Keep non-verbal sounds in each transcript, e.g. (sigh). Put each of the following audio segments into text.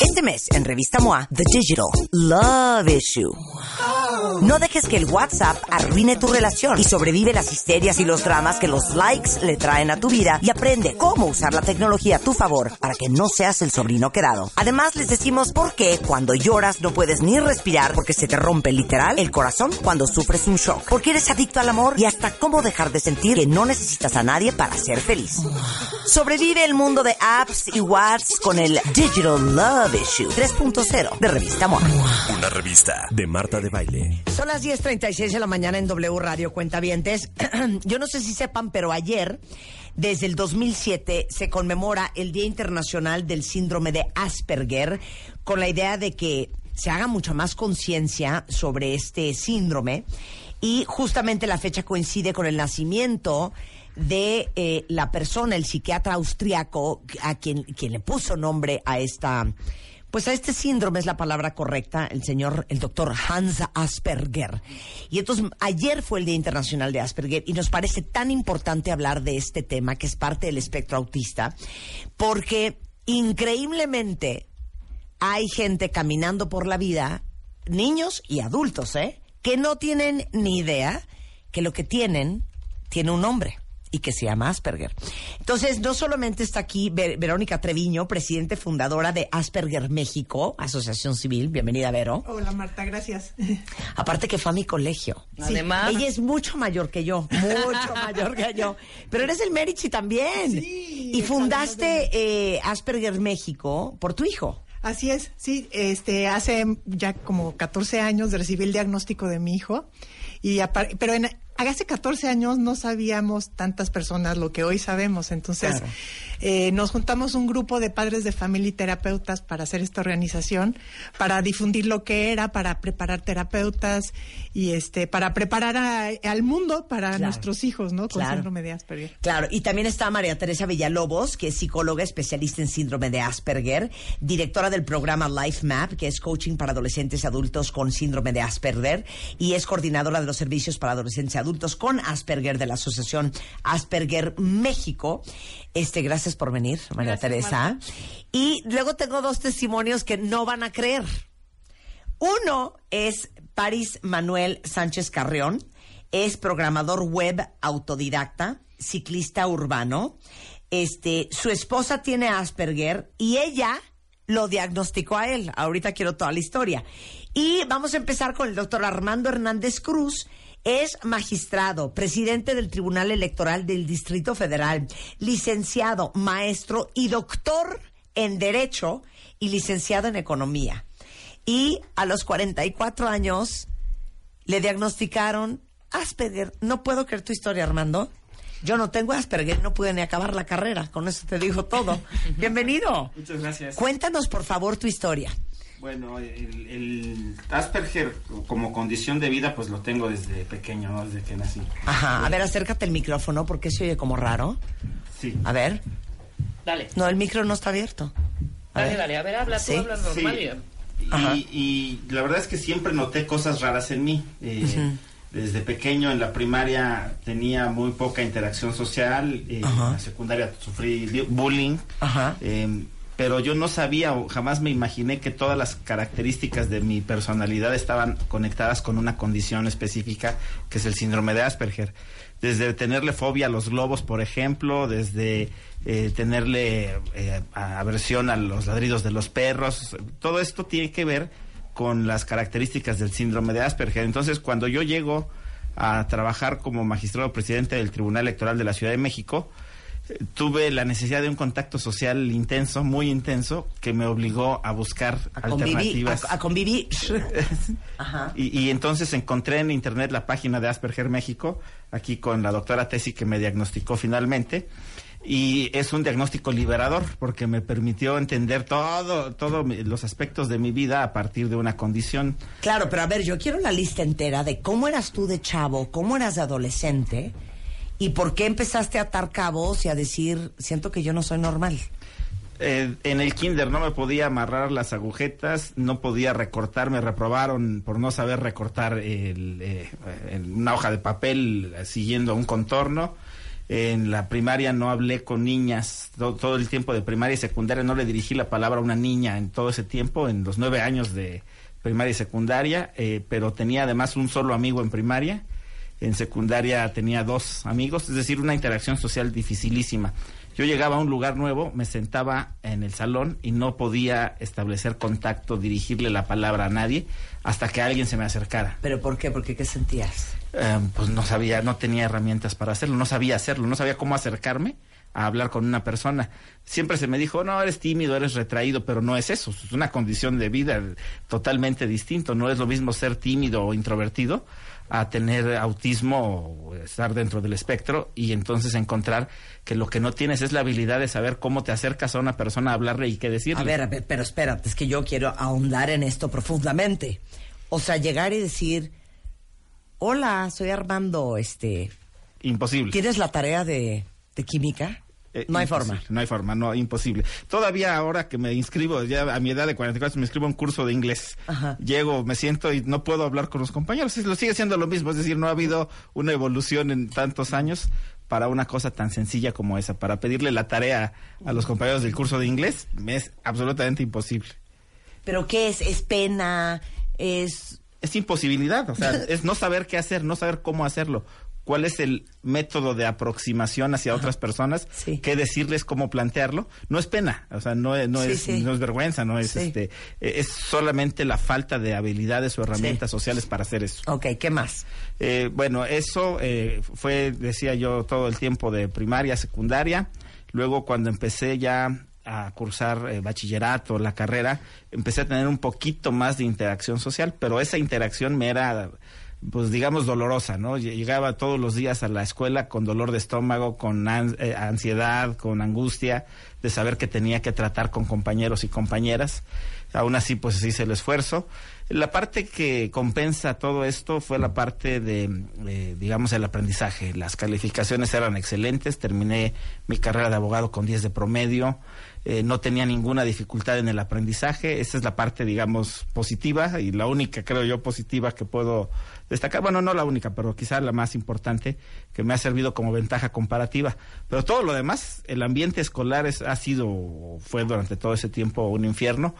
Este mes, en Revista MOA, The Digital Love Issue. No dejes que el WhatsApp arruine tu relación y sobrevive las histerias y los dramas que los likes le traen a tu vida y aprende cómo usar la tecnología a tu favor para que no seas el sobrino quedado. Además, les decimos por qué cuando lloras no puedes ni respirar porque se te rompe literal el corazón cuando sufres un shock. Porque eres adicto al amor y hasta cómo dejar de sentir que no necesitas a nadie para ser feliz. Sobrevive el mundo de apps y WhatsApp con el Digital Love Issue 3.0 de Revista MOA. Una revista de Marta de Baile. Son las 10.36 de la mañana en W Radio Cuentavientes. (clears throat) Yo no sé si sepan, pero ayer, desde el 2007, se conmemora el Día Internacional del Síndrome de Asperger, con la idea de que se haga mucha más conciencia sobre este síndrome. Y justamente la fecha coincide con el nacimiento de eh, la persona, el psiquiatra austriaco, a quien, quien le puso nombre a esta pues a este síndrome es la palabra correcta, el señor, el doctor Hans Asperger. Y entonces ayer fue el Día Internacional de Asperger y nos parece tan importante hablar de este tema que es parte del espectro autista, porque increíblemente hay gente caminando por la vida, niños y adultos, ¿eh? Que no tienen ni idea que lo que tienen tiene un nombre y que se llama Asperger. Entonces, no solamente está aquí Ver- Verónica Treviño, presidente fundadora de Asperger México, Asociación Civil. Bienvenida, Vero. Hola Marta, gracias. (laughs) Aparte que fue a mi colegio. Además. Ella es mucho mayor que yo, mucho (laughs) mayor que yo. Pero eres el Merici también. Sí, y fundaste eh, Asperger México por tu hijo. Así es, sí, este, hace ya como 14 años recibí el diagnóstico de mi hijo, y pero en, hace 14 años no sabíamos tantas personas lo que hoy sabemos, entonces Claro. eh, nos juntamos un grupo de padres de familia y terapeutas para hacer esta organización, para difundir lo que era, para preparar terapeutas y este, para preparar a- al mundo para Claro. nuestros hijos, ¿no? Con Claro. síndrome de Asperger. Claro, y también está María Teresa Villalobos, que es psicóloga especialista en síndrome de Asperger, directora del programa Life Map, que es coaching para adolescentes adultos con síndrome de Asperger, y es coordinadora de los servicios para adolescentes y adultos con Asperger de la Asociación Asperger México. Este, gracias por venir, María Teresa. Y luego tengo dos testimonios que no van a creer. Uno es Paris Manuel Sánchez Carrión, es programador web autodidacta, ciclista urbano. Este, su esposa tiene Asperger y ella lo diagnosticó a él. Ahorita quiero toda la historia. Y vamos a empezar con el doctor Armando Hernández Cruz. Es magistrado, presidente del Tribunal Electoral del Distrito Federal, licenciado, maestro y doctor en Derecho y licenciado en Economía. Y a los 44 años le diagnosticaron Asperger. No puedo creer tu historia, Armando. Yo no tengo Asperger, no pude ni acabar la carrera. Con eso te digo todo. (laughs) Bienvenido. Muchas gracias. Cuéntanos, por favor, tu historia. Bueno, el, el Asperger como condición de vida, pues lo tengo desde pequeño, ¿no? Desde que nací. Ajá. A ver, acércate el micrófono porque se oye como raro. Sí. A ver. Dale. No, el micro no está abierto. A Dale, ver. dale. A ver, habla tú, Sí. hablas normal. Sí. y-. Y, la verdad es que siempre noté cosas raras en mí. Eh, Desde pequeño en la primaria tenía muy poca interacción social. eh, Ajá. en la secundaria sufrí bullying. Ajá. Eh, pero yo no sabía o jamás me imaginé que todas las características de mi personalidad estaban conectadas con una condición específica que es el síndrome de Asperger. Desde tenerle fobia a los globos, por ejemplo, desde eh, tenerle eh, aversión a los ladridos de los perros, todo esto tiene que ver con las características del síndrome de Asperger. Entonces, cuando yo llego a trabajar como magistrado presidente del Tribunal Electoral de la Ciudad de México, tuve la necesidad de un contacto social intenso, muy intenso, que me obligó a buscar A convivir. alternativas. A, a convivir. (laughs) Ajá. Y, y entonces encontré en internet la página de Asperger México, aquí con la doctora Tesi que me diagnosticó finalmente. y es un diagnóstico liberador porque me permitió entender todo, todos los aspectos de mi vida a partir de una condición. Claro, pero a ver, yo quiero la lista entera de cómo eras tú de chavo, cómo eras de adolescente y por qué empezaste a atar cabos y a decir, siento que yo no soy normal. Eh, en el kinder no me podía amarrar las agujetas, no podía recortar, me reprobaron por no saber recortar el, eh, una hoja de papel siguiendo un contorno en la primaria no hablé con niñas todo, el tiempo de primaria y secundaria, no le dirigí la palabra a una niña en todo ese tiempo, en los nueve años de primaria y secundaria, eh, pero tenía además un solo amigo en primaria, en secundaria tenía dos amigos, es decir, una interacción social dificilísima. Yo llegaba a un lugar nuevo, me sentaba en el salón y no podía establecer contacto, dirigirle la palabra a nadie hasta que alguien se me acercara. ¿Pero por qué? Porque qué sentías? Em, pues no sabía, no tenía herramientas para hacerlo, no sabía hacerlo, no sabía cómo acercarme a hablar con una persona. Siempre se me dijo, no, eres tímido, eres retraído, pero no es eso, es una condición de vida totalmente distinto. No es lo mismo ser tímido o introvertido a tener autismo o estar dentro del espectro y entonces encontrar que lo que no tienes es la habilidad de saber cómo te acercas a una persona a hablarle y qué decirle. A ver, a ver, pero espérate, es que yo quiero ahondar en esto profundamente. O sea, llegar y decir, hola, soy Armando, este... Imposible. ¿Tienes la tarea de, de química? Eh, no hay forma. No hay forma, no, imposible. Todavía ahora que me inscribo, ya a mi edad de 44, me inscribo a un curso de inglés. Llego, me siento y no puedo hablar con los compañeros. Lo sigue siendo lo mismo, es decir, no ha habido una evolución en tantos años para una cosa tan sencilla como esa. Para pedirle la tarea a los compañeros del curso de inglés, me es absolutamente imposible. ¿Pero qué es? ¿Es pena? ¿Es es imposibilidad, o sea, (laughs) es no saber qué hacer, no saber cómo hacerlo cuál es el método de aproximación hacia otras personas, qué decirles, cómo plantearlo. No es pena, o sea, no, no, es, no es vergüenza, no es este, es solamente la falta de habilidades o herramientas sociales para hacer eso. Ok, ¿qué más? Eh, bueno, eso eh, fue, decía yo, todo el tiempo de primaria, secundaria. Luego, cuando empecé ya a cursar eh, bachillerato, la carrera, empecé a tener un poquito más de interacción social, pero esa interacción me era pues digamos dolorosa, ¿no? Llegaba todos los días a la escuela con dolor de estómago, con eh, ansiedad, con angustia de saber que tenía que tratar con compañeros y compañeras. Aún así, pues hice el esfuerzo. La parte que compensa todo esto fue la parte de, eh, digamos, el aprendizaje. Las calificaciones eran excelentes. Terminé mi carrera de abogado con 10 de promedio. Eh, no tenía ninguna dificultad en el aprendizaje. Esa es la parte, digamos, positiva y la única, creo yo, positiva que puedo destacar. Bueno, no la única, pero quizá la más importante que me ha servido como ventaja comparativa. Pero todo lo demás, el ambiente escolar es, ha sido, fue durante todo ese tiempo un infierno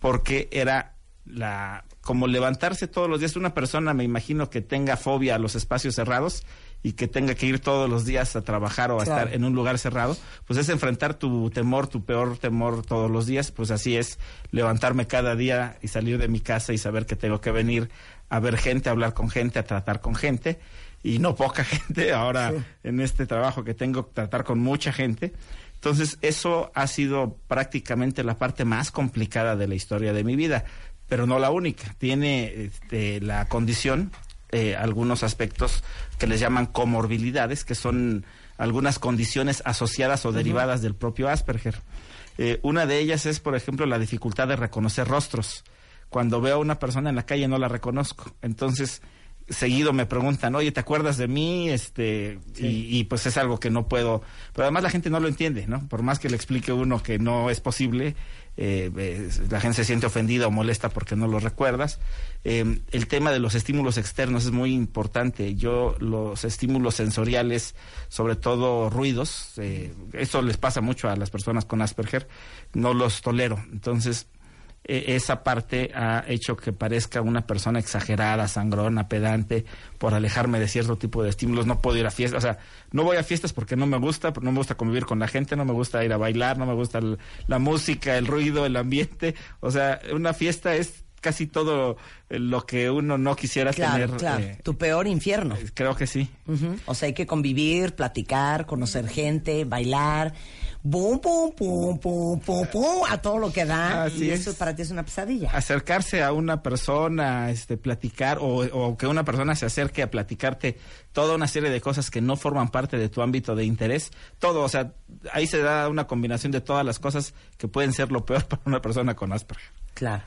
porque era la como levantarse todos los días una persona me imagino que tenga fobia a los espacios cerrados y que tenga que ir todos los días a trabajar o a estar en un lugar cerrado, pues es enfrentar tu temor, tu peor temor todos los días, pues así es levantarme cada día y salir de mi casa y saber que tengo que venir a ver gente, a hablar con gente, a tratar con gente y no poca (laughs) gente, ahora en este trabajo que tengo, tratar con mucha gente. Entonces, eso ha sido prácticamente la parte más complicada de la historia de mi vida, pero no la única. Tiene este, la condición eh, algunos aspectos que les llaman comorbilidades, que son algunas condiciones asociadas o derivadas del propio Asperger. Eh, una de ellas es, por ejemplo, la dificultad de reconocer rostros. Cuando veo a una persona en la calle no la reconozco. Entonces, seguido me preguntan, oye, ¿te acuerdas de mí? Este, y, y, pues es algo que no puedo, pero además la gente no lo entiende, ¿no? Por más que le explique uno que no es posible, eh, la gente se siente ofendida o molesta porque no lo recuerdas. Eh, el tema de los estímulos externos es muy importante. Yo los estímulos sensoriales, sobre todo ruidos, eh, eso les pasa mucho a las personas con Asperger, no los tolero. Entonces, esa parte ha hecho que parezca una persona exagerada, sangrona, pedante, por alejarme de cierto tipo de estímulos. No puedo ir a fiestas, o sea, no voy a fiestas porque no me gusta, no me gusta convivir con la gente, no me gusta ir a bailar, no me gusta la música, el ruido, el ambiente. O sea, una fiesta es casi todo lo que uno no quisiera Claro, tener. claro. eh, tu peor infierno. creo que sí. O sea, hay que convivir, platicar, conocer gente, bailar. Bum, pum, pum, pum, pum, pum, a todo lo que da. Así y es. eso para ti es una pesadilla. acercarse a una persona, este, platicar, o, o que una persona se acerque a platicarte toda una serie de cosas que no forman parte de tu ámbito de interés, todo, o sea, ahí se da una combinación de todas las cosas que pueden ser lo peor (laughs) para una persona con Asperger. Claro.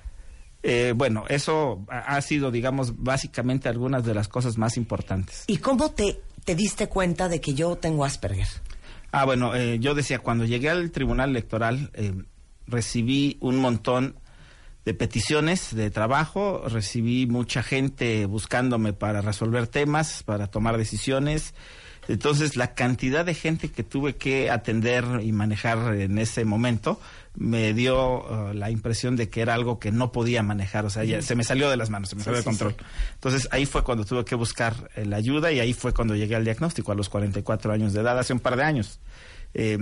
Eh, bueno, eso ha sido, digamos, básicamente algunas de las cosas más importantes. ¿Y cómo te, te diste cuenta de que yo tengo Asperger? Ah, bueno, eh, yo decía, cuando llegué al Tribunal Electoral, eh, recibí un montón de peticiones de trabajo, recibí mucha gente buscándome para resolver temas, para tomar decisiones. Entonces, la cantidad de gente que tuve que atender y manejar en ese momento me dio eh, la impresión de que era algo que no podía manejar, o sea, ya se me salió de las manos, se me Sí, salió de sí, control. Entonces, ahí fue cuando tuve que buscar eh, la ayuda y ahí fue cuando llegué al diagnóstico a los 44 años de edad, hace un par de años. Eh,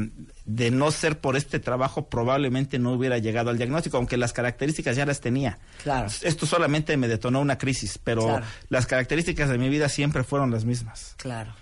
de no ser por este trabajo, probablemente no hubiera llegado al diagnóstico, aunque las características ya las tenía. Claro. Esto solamente me detonó una crisis, pero Claro. las características de mi vida siempre fueron las mismas. Claro.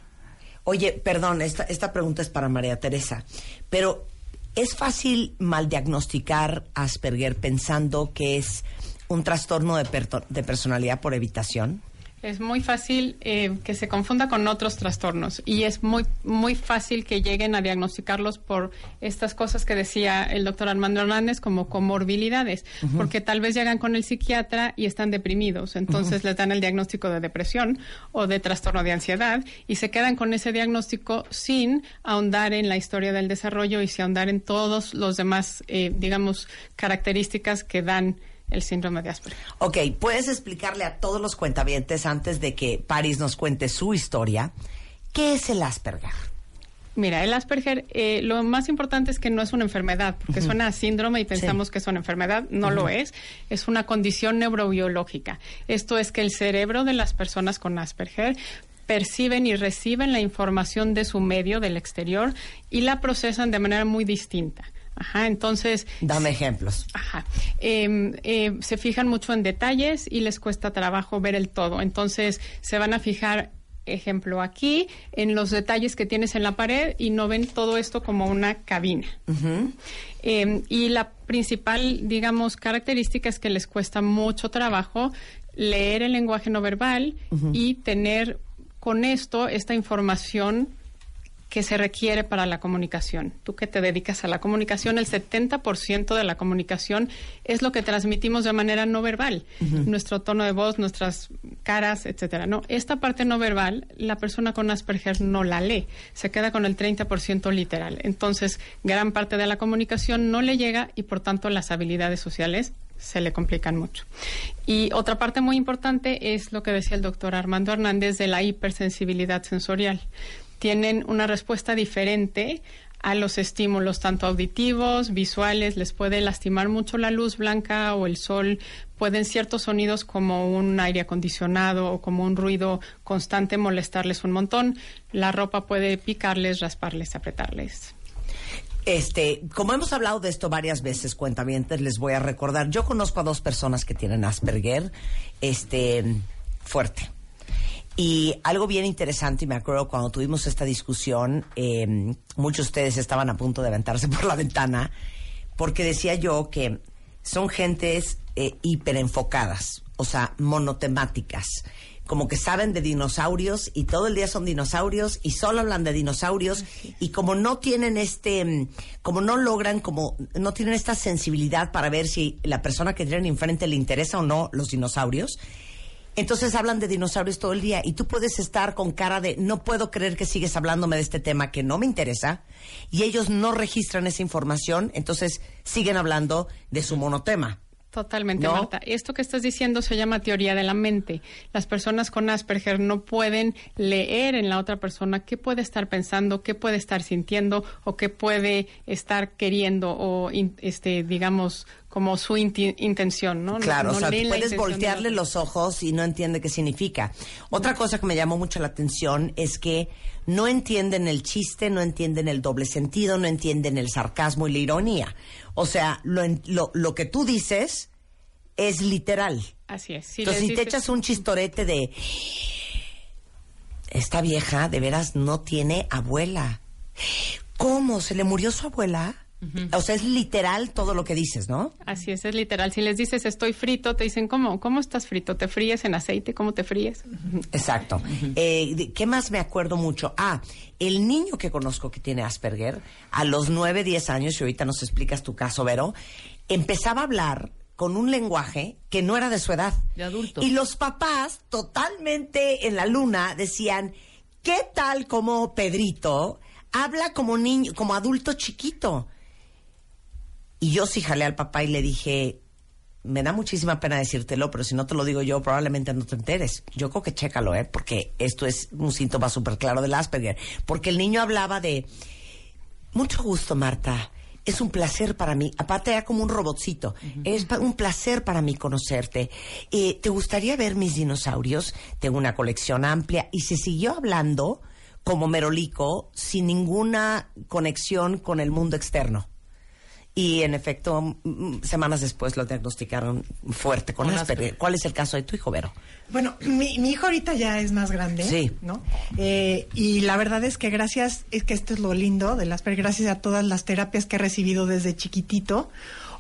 Oye, perdón, esta, esta pregunta es para María Teresa, pero ¿es fácil mal diagnosticar Asperger pensando que es un trastorno de, de personalidad por evitación? Es muy fácil eh, que se confunda con otros trastornos y es muy muy fácil que lleguen a diagnosticarlos por estas cosas que decía el doctor Armando Hernández como comorbilidades, porque tal vez llegan con el psiquiatra y están deprimidos, entonces les dan el diagnóstico de depresión o de trastorno de ansiedad y se quedan con ese diagnóstico sin ahondar en la historia del desarrollo y sin ahondar en todos los demás, eh, digamos, características que dan el síndrome de Asperger. Ok, ¿puedes explicarle a todos los cuentavientes antes de que Paris nos cuente su historia? ¿Qué es el Asperger? Mira, el Asperger, eh, lo más importante es que no es una enfermedad, porque suena a síndrome y pensamos que es una enfermedad, no lo es, es una condición neurobiológica. Esto es que el cerebro de las personas con Asperger perciben y reciben la información de su medio, del exterior, y la procesan de manera muy distinta. Ajá, entonces... Dame ejemplos. Ajá. Eh, eh, se fijan mucho en detalles y les cuesta trabajo ver el todo. Entonces se van a fijar, ejemplo, aquí, en los detalles que tienes en la pared y no ven todo esto como una cabina. Eh, y la principal, digamos, característica es que les cuesta mucho trabajo leer el lenguaje no verbal y tener con esto esta información que se requiere para la comunicación. Tú que te dedicas a la comunicación, el 70% de la comunicación es lo que transmitimos de manera no verbal. Nuestro tono de voz, nuestras caras, etcétera. No, esta parte no verbal, la persona con Asperger no la lee. Se queda con el 30% literal. Entonces, gran parte de la comunicación no le llega y por tanto las habilidades sociales se le complican mucho. Y otra parte muy importante es lo que decía el doctor Armando Hernández de la hipersensibilidad sensorial tienen una respuesta diferente a los estímulos tanto auditivos, visuales, les puede lastimar mucho la luz blanca o el sol, pueden ciertos sonidos como un aire acondicionado o como un ruido constante molestarles un montón, la ropa puede picarles, rasparles, apretarles. Este, como hemos hablado de esto varias veces, cuentamientos, les voy a recordar. Yo conozco a dos personas que tienen Asperger, este, fuerte. Y algo bien interesante, y me acuerdo cuando tuvimos esta discusión, eh, muchos de ustedes estaban a punto de aventarse (laughs) por la ventana, porque decía yo que son gentes eh, hiperenfocadas, o sea, monotemáticas, como que saben de dinosaurios y todo el día son dinosaurios y solo hablan de dinosaurios y como no tienen este, mm, como no logran, como no tienen esta sensibilidad para ver si la persona que tienen enfrente le interesa o no los dinosaurios, entonces hablan de dinosaurios todo el día y tú puedes estar con cara de no puedo creer que sigues hablándome de este tema que no me interesa y ellos no registran esa información, entonces siguen hablando de su monotema. Totalmente, ¿No? Marta. Esto que estás diciendo se llama teoría de la mente. Las personas con Asperger no pueden leer en la otra persona qué puede estar pensando, qué puede estar sintiendo o qué puede estar queriendo o, este, digamos, como su intención, ¿no? Claro, no o sea, puedes voltearle la- los ojos y no entiende qué significa. Otra cosa que me llamó mucho la atención es que no entienden el chiste, no entienden el doble sentido, no entienden el sarcasmo y la ironía. O sea, lo, lo, lo que tú dices es literal. Así es. Si Entonces, si te echas un chistorete de esta vieja de veras no tiene abuela. ¿Cómo? ¿Se le murió su abuela? O sea, es literal todo lo que dices, ¿no? Así es, es literal. Si les dices estoy frito, te dicen, ¿cómo? ¿Cómo estás frito? ¿Te fríes en aceite? ¿Cómo te fríes? Exacto. Eh, ¿Qué más me acuerdo mucho? Ah, el niño que conozco que tiene Asperger, a los 9, 10 años, y ahorita nos explicas tu caso, Vero, empezaba a hablar con un lenguaje que no era de su edad. De adulto. Y los papás, totalmente en la luna, decían, ¿qué tal como Pedrito habla como niño, como adulto chiquito? Y yo sí jalé al papá y le dije, me da muchísima pena decírtelo, pero si no te lo digo yo, probablemente no te enteres. Yo creo que chécalo, ¿eh? Porque esto es un síntoma súper claro del Asperger. Porque el niño hablaba de, mucho gusto, Marta. Es un placer para mí. Aparte era como un robotcito. Es un placer para mí conocerte. Eh, ¿Te gustaría ver mis dinosaurios? Tengo una colección amplia. Y se siguió hablando como merolico, sin ninguna conexión con el mundo externo. Y en efecto, semanas después lo diagnosticaron fuerte con, Con Asperger. Asperger. ¿Cuál es el caso de tu hijo, Vero? Bueno, mi, mi hijo ahorita ya es más grande, Sí. ¿no? Eh, y la verdad es que gracias, es que esto es lo lindo del Asperger, gracias a todas las terapias que he recibido desde chiquitito,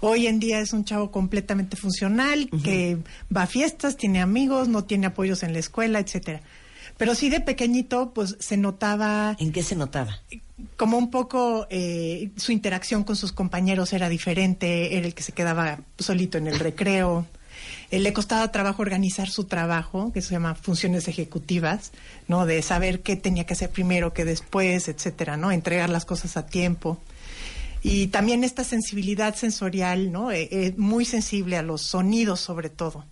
hoy en día es un chavo completamente funcional, que va a fiestas, tiene amigos, no tiene apoyos en la escuela, etcétera. Pero sí de pequeñito, pues se notaba ¿En qué se notaba? Como un poco eh, su interacción con sus compañeros era diferente, era el que se quedaba solito en el recreo. Eh, le costaba trabajo organizar su trabajo, que se llama funciones ejecutivas, ¿no? De saber qué tenía que hacer primero, qué después, etcétera, ¿no? Entregar las cosas a tiempo. Y también esta sensibilidad sensorial, ¿no? Eh, eh, muy sensible a los sonidos sobre todo.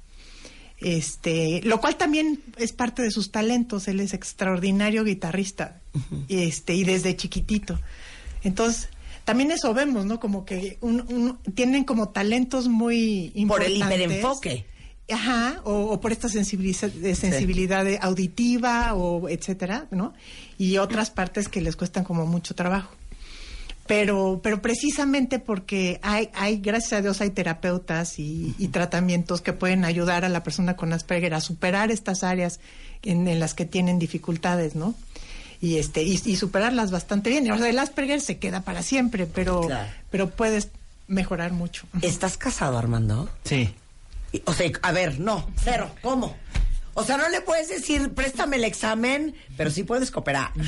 Este, lo cual también es parte de sus talentos. Él es extraordinario guitarrista, este, y desde chiquitito. Entonces, también eso vemos, ¿no? Como que un- un- tienen como talentos muy Por el importantes. hiperenfoque. Ajá, o, o por esta sensibiliza- de sensibilidad de auditiva o etcétera, ¿no? Y otras partes que les cuestan como mucho trabajo. Pero, pero precisamente porque hay, hay, gracias a Dios, hay terapeutas y, y tratamientos que pueden ayudar a la persona con Asperger a superar estas áreas en, en las que tienen dificultades, ¿no? Y este, y, y superarlas bastante bien. O sea, el Asperger se queda para siempre, pero, Claro. pero puedes mejorar mucho. ¿Estás casado, Armando? Sí. O sea, a ver, no, cero, ¿cómo? O sea, no le puedes decir, préstame el examen, pero sí puedes cooperar. (laughs)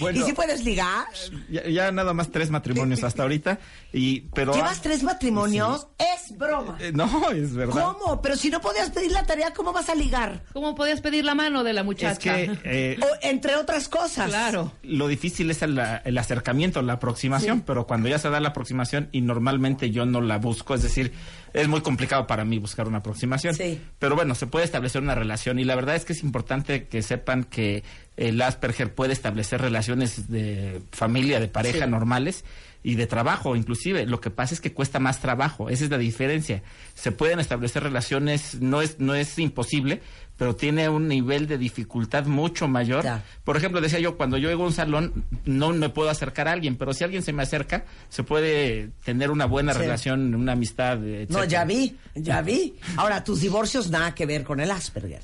Bueno. y sí puedes ligar. Ya, ya nada más tres matrimonios hasta ahorita. Y, pero, ¿Llevas tres matrimonios? Es broma. Eh, no, es verdad. ¿Cómo? Pero si no podías pedir la tarea, ¿cómo vas a ligar? ¿Cómo podías pedir la mano de la Es muchacha? que eh, O, entre otras cosas. Claro. lo difícil es el, el acercamiento, la aproximación, pero cuando ya se da la aproximación y normalmente yo no la busco, es decir, es muy complicado para mí buscar una aproximación. Sí. Pero bueno, se puede establecer una relación y la verdad es que es importante que sepan que el Asperger puede establecer relaciones de familia, de pareja Sí. normales y de trabajo inclusive. Lo que pasa es que cuesta más trabajo, esa es la diferencia. Se pueden establecer relaciones, no es, no es imposible, pero tiene un nivel de dificultad mucho mayor. Ya. Por ejemplo, decía yo, cuando yo llego a un salón, no me puedo acercar a alguien, pero si alguien se me acerca, se puede tener una buena Sí. relación, una amistad, etc. No, ya vi, ya vi. Ahora, tus divorcios nada que ver con el Asperger.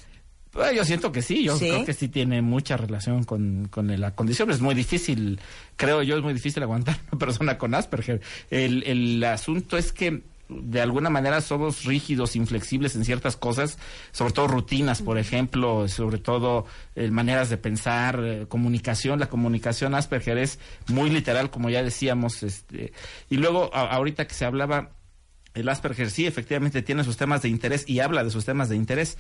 Pues, yo siento que sí, yo ¿Sí? creo que sí tiene mucha relación con, con la condición. Es muy difícil, creo yo, es muy difícil aguantar (laughs) una persona con Asperger. El, el asunto es que de alguna manera somos rígidos, inflexibles en ciertas cosas, sobre todo rutinas, por ejemplo, sobre todo eh, maneras de pensar, eh, comunicación. La comunicación Asperger es muy literal, como ya decíamos. Este, y luego, a- ahorita que se hablaba el Asperger sí, efectivamente tiene sus temas de interés y habla de sus temas de interés,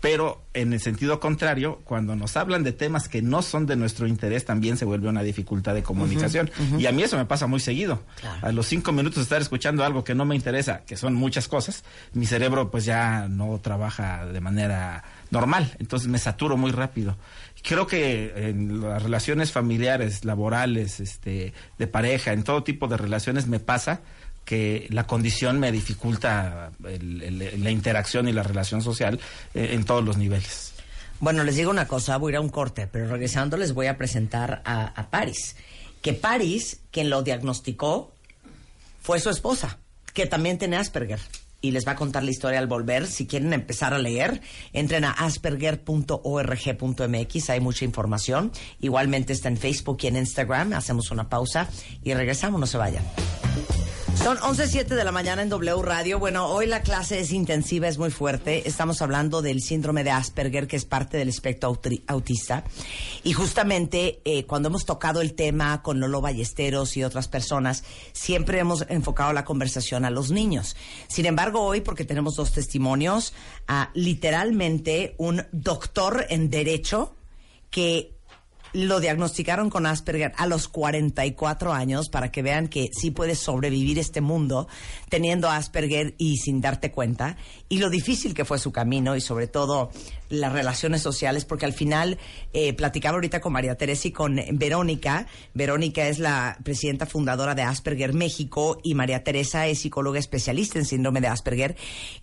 pero en el sentido contrario, cuando nos hablan de temas que no son de nuestro interés, también se vuelve una dificultad de comunicación. Y a mí eso me pasa muy seguido. Claro. A los cinco minutos de estar escuchando algo que no me interesa, que son muchas cosas, mi cerebro pues ya no trabaja de manera normal, entonces me saturo muy rápido. Creo que en las relaciones familiares, laborales, este, de pareja, en todo tipo de relaciones me pasa que la condición me dificulta la interacción y la relación social eh, en todos los niveles. Bueno, les digo una cosa, voy a ir a un corte, pero regresando les voy a presentar a, a Paris. Que Paris, quien lo diagnosticó, fue su esposa, que también tiene Asperger. y les va a contar la historia al volver. Si quieren empezar a leer, entren a asperger.org.mx, hay mucha información. Igualmente está en Facebook y en Instagram. Hacemos una pausa y regresamos, no se vayan. Son 11.07 de la mañana en W Radio. Bueno, hoy la clase es intensiva, es muy fuerte. Estamos hablando del síndrome de Asperger, que es parte del espectro autista. Y justamente eh, cuando hemos tocado el tema con Lolo Ballesteros y otras personas, siempre hemos enfocado la conversación a los niños. Sin embargo, hoy, porque tenemos dos testimonios, a literalmente un doctor en Derecho que lo diagnosticaron con Asperger a los 44 años para que vean que sí puedes sobrevivir este mundo teniendo Asperger y sin darte cuenta y lo difícil que fue su camino y sobre todo las relaciones sociales porque al final eh, platicaba ahorita con María Teresa y con Verónica. Verónica es la presidenta fundadora de Asperger México y María Teresa es psicóloga especialista en síndrome de Asperger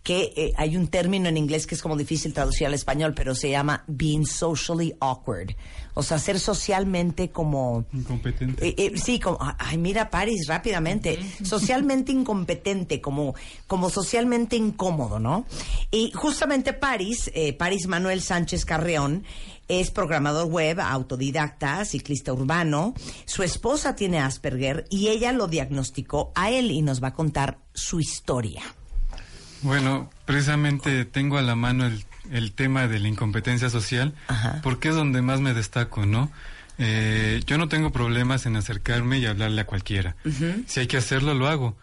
que eh, hay un término en inglés que es como difícil traducir al español pero se llama being socially awkward. O sea, ser socialmente como... Incompetente. Eh, eh, sí, como... Ay, mira, Paris, rápidamente. Socialmente incompetente, como, como socialmente incómodo, ¿no? Y justamente Paris, eh, Paris Manuel Sánchez Carreón, es programador web, autodidacta, ciclista urbano. Su esposa tiene Asperger y ella lo diagnosticó a él y nos va a contar su historia. Bueno, precisamente tengo a la mano el, el tema de la incompetencia social, Ajá. porque es donde más me destaco, ¿no? Eh, yo no tengo problemas en acercarme y hablarle a cualquiera. Si hay que hacerlo, lo hago.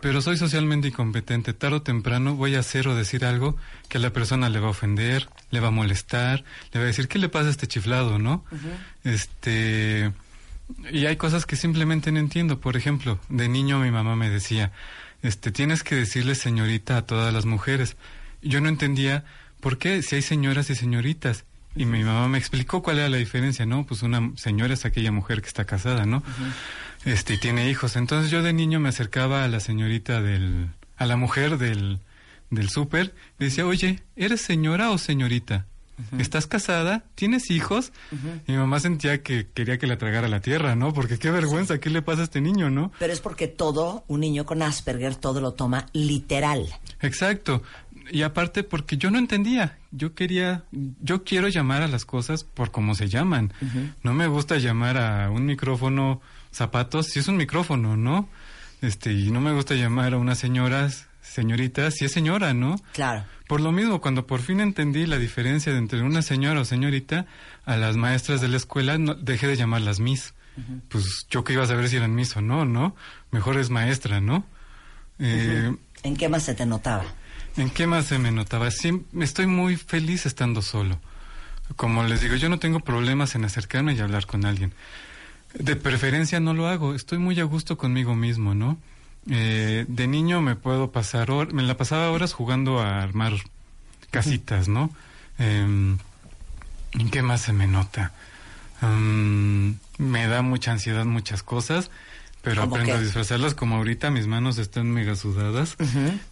Pero soy socialmente incompetente. Tarde o temprano voy a hacer o decir algo que a la persona le va a ofender, le va a molestar, le va a decir, ¿qué le pasa a este chiflado, no? Este... Y hay cosas que simplemente no entiendo. Por ejemplo, de niño mi mamá me decía, este, tienes que decirle señorita a todas las mujeres. Yo no entendía por qué si hay señoras y señoritas. Y mi mamá me explicó cuál era la diferencia, ¿no? Pues una señora es aquella mujer que está casada, ¿no? Este, y tiene hijos. Entonces yo de niño me acercaba a la señorita del, a la mujer del, del súper, le decía, oye, ¿eres señora o señorita? ¿Estás casada? ¿Tienes hijos? Y mi mamá sentía que quería que la tragara la tierra, ¿no? Porque qué vergüenza, ¿qué le pasa a este niño, no? Pero es porque todo, un niño con Asperger, todo lo toma literal. Exacto. Y aparte porque yo no entendía. Yo quería, yo quiero llamar a las cosas por cómo se llaman. No me gusta llamar a un micrófono zapatos si es un micrófono, ¿no? Este, y no me gusta llamar a una señora señorita si es señora, ¿no? Claro. Por lo mismo, cuando por fin entendí la diferencia de entre una señora o señorita, a las maestras de la escuela no, dejé de llamarlas Miss. Pues yo que iba a saber si eran Miss o no, ¿no? Mejor es maestra, ¿no? Eh, ¿En qué más se te notaba? ¿En qué más se me notaba? Sí, estoy muy feliz estando solo. Como les digo, yo no tengo problemas en acercarme y hablar con alguien. De preferencia no lo hago, estoy muy a gusto conmigo mismo, ¿no? Eh, de niño me puedo pasar, me la pasaba horas jugando a armar casitas, ¿no? ¿En qué más se me nota? Mm, me da mucha ansiedad muchas cosas, pero ¿Cómo aprendo qué? a disfrazarlas como ahorita mis manos están mega sudadas.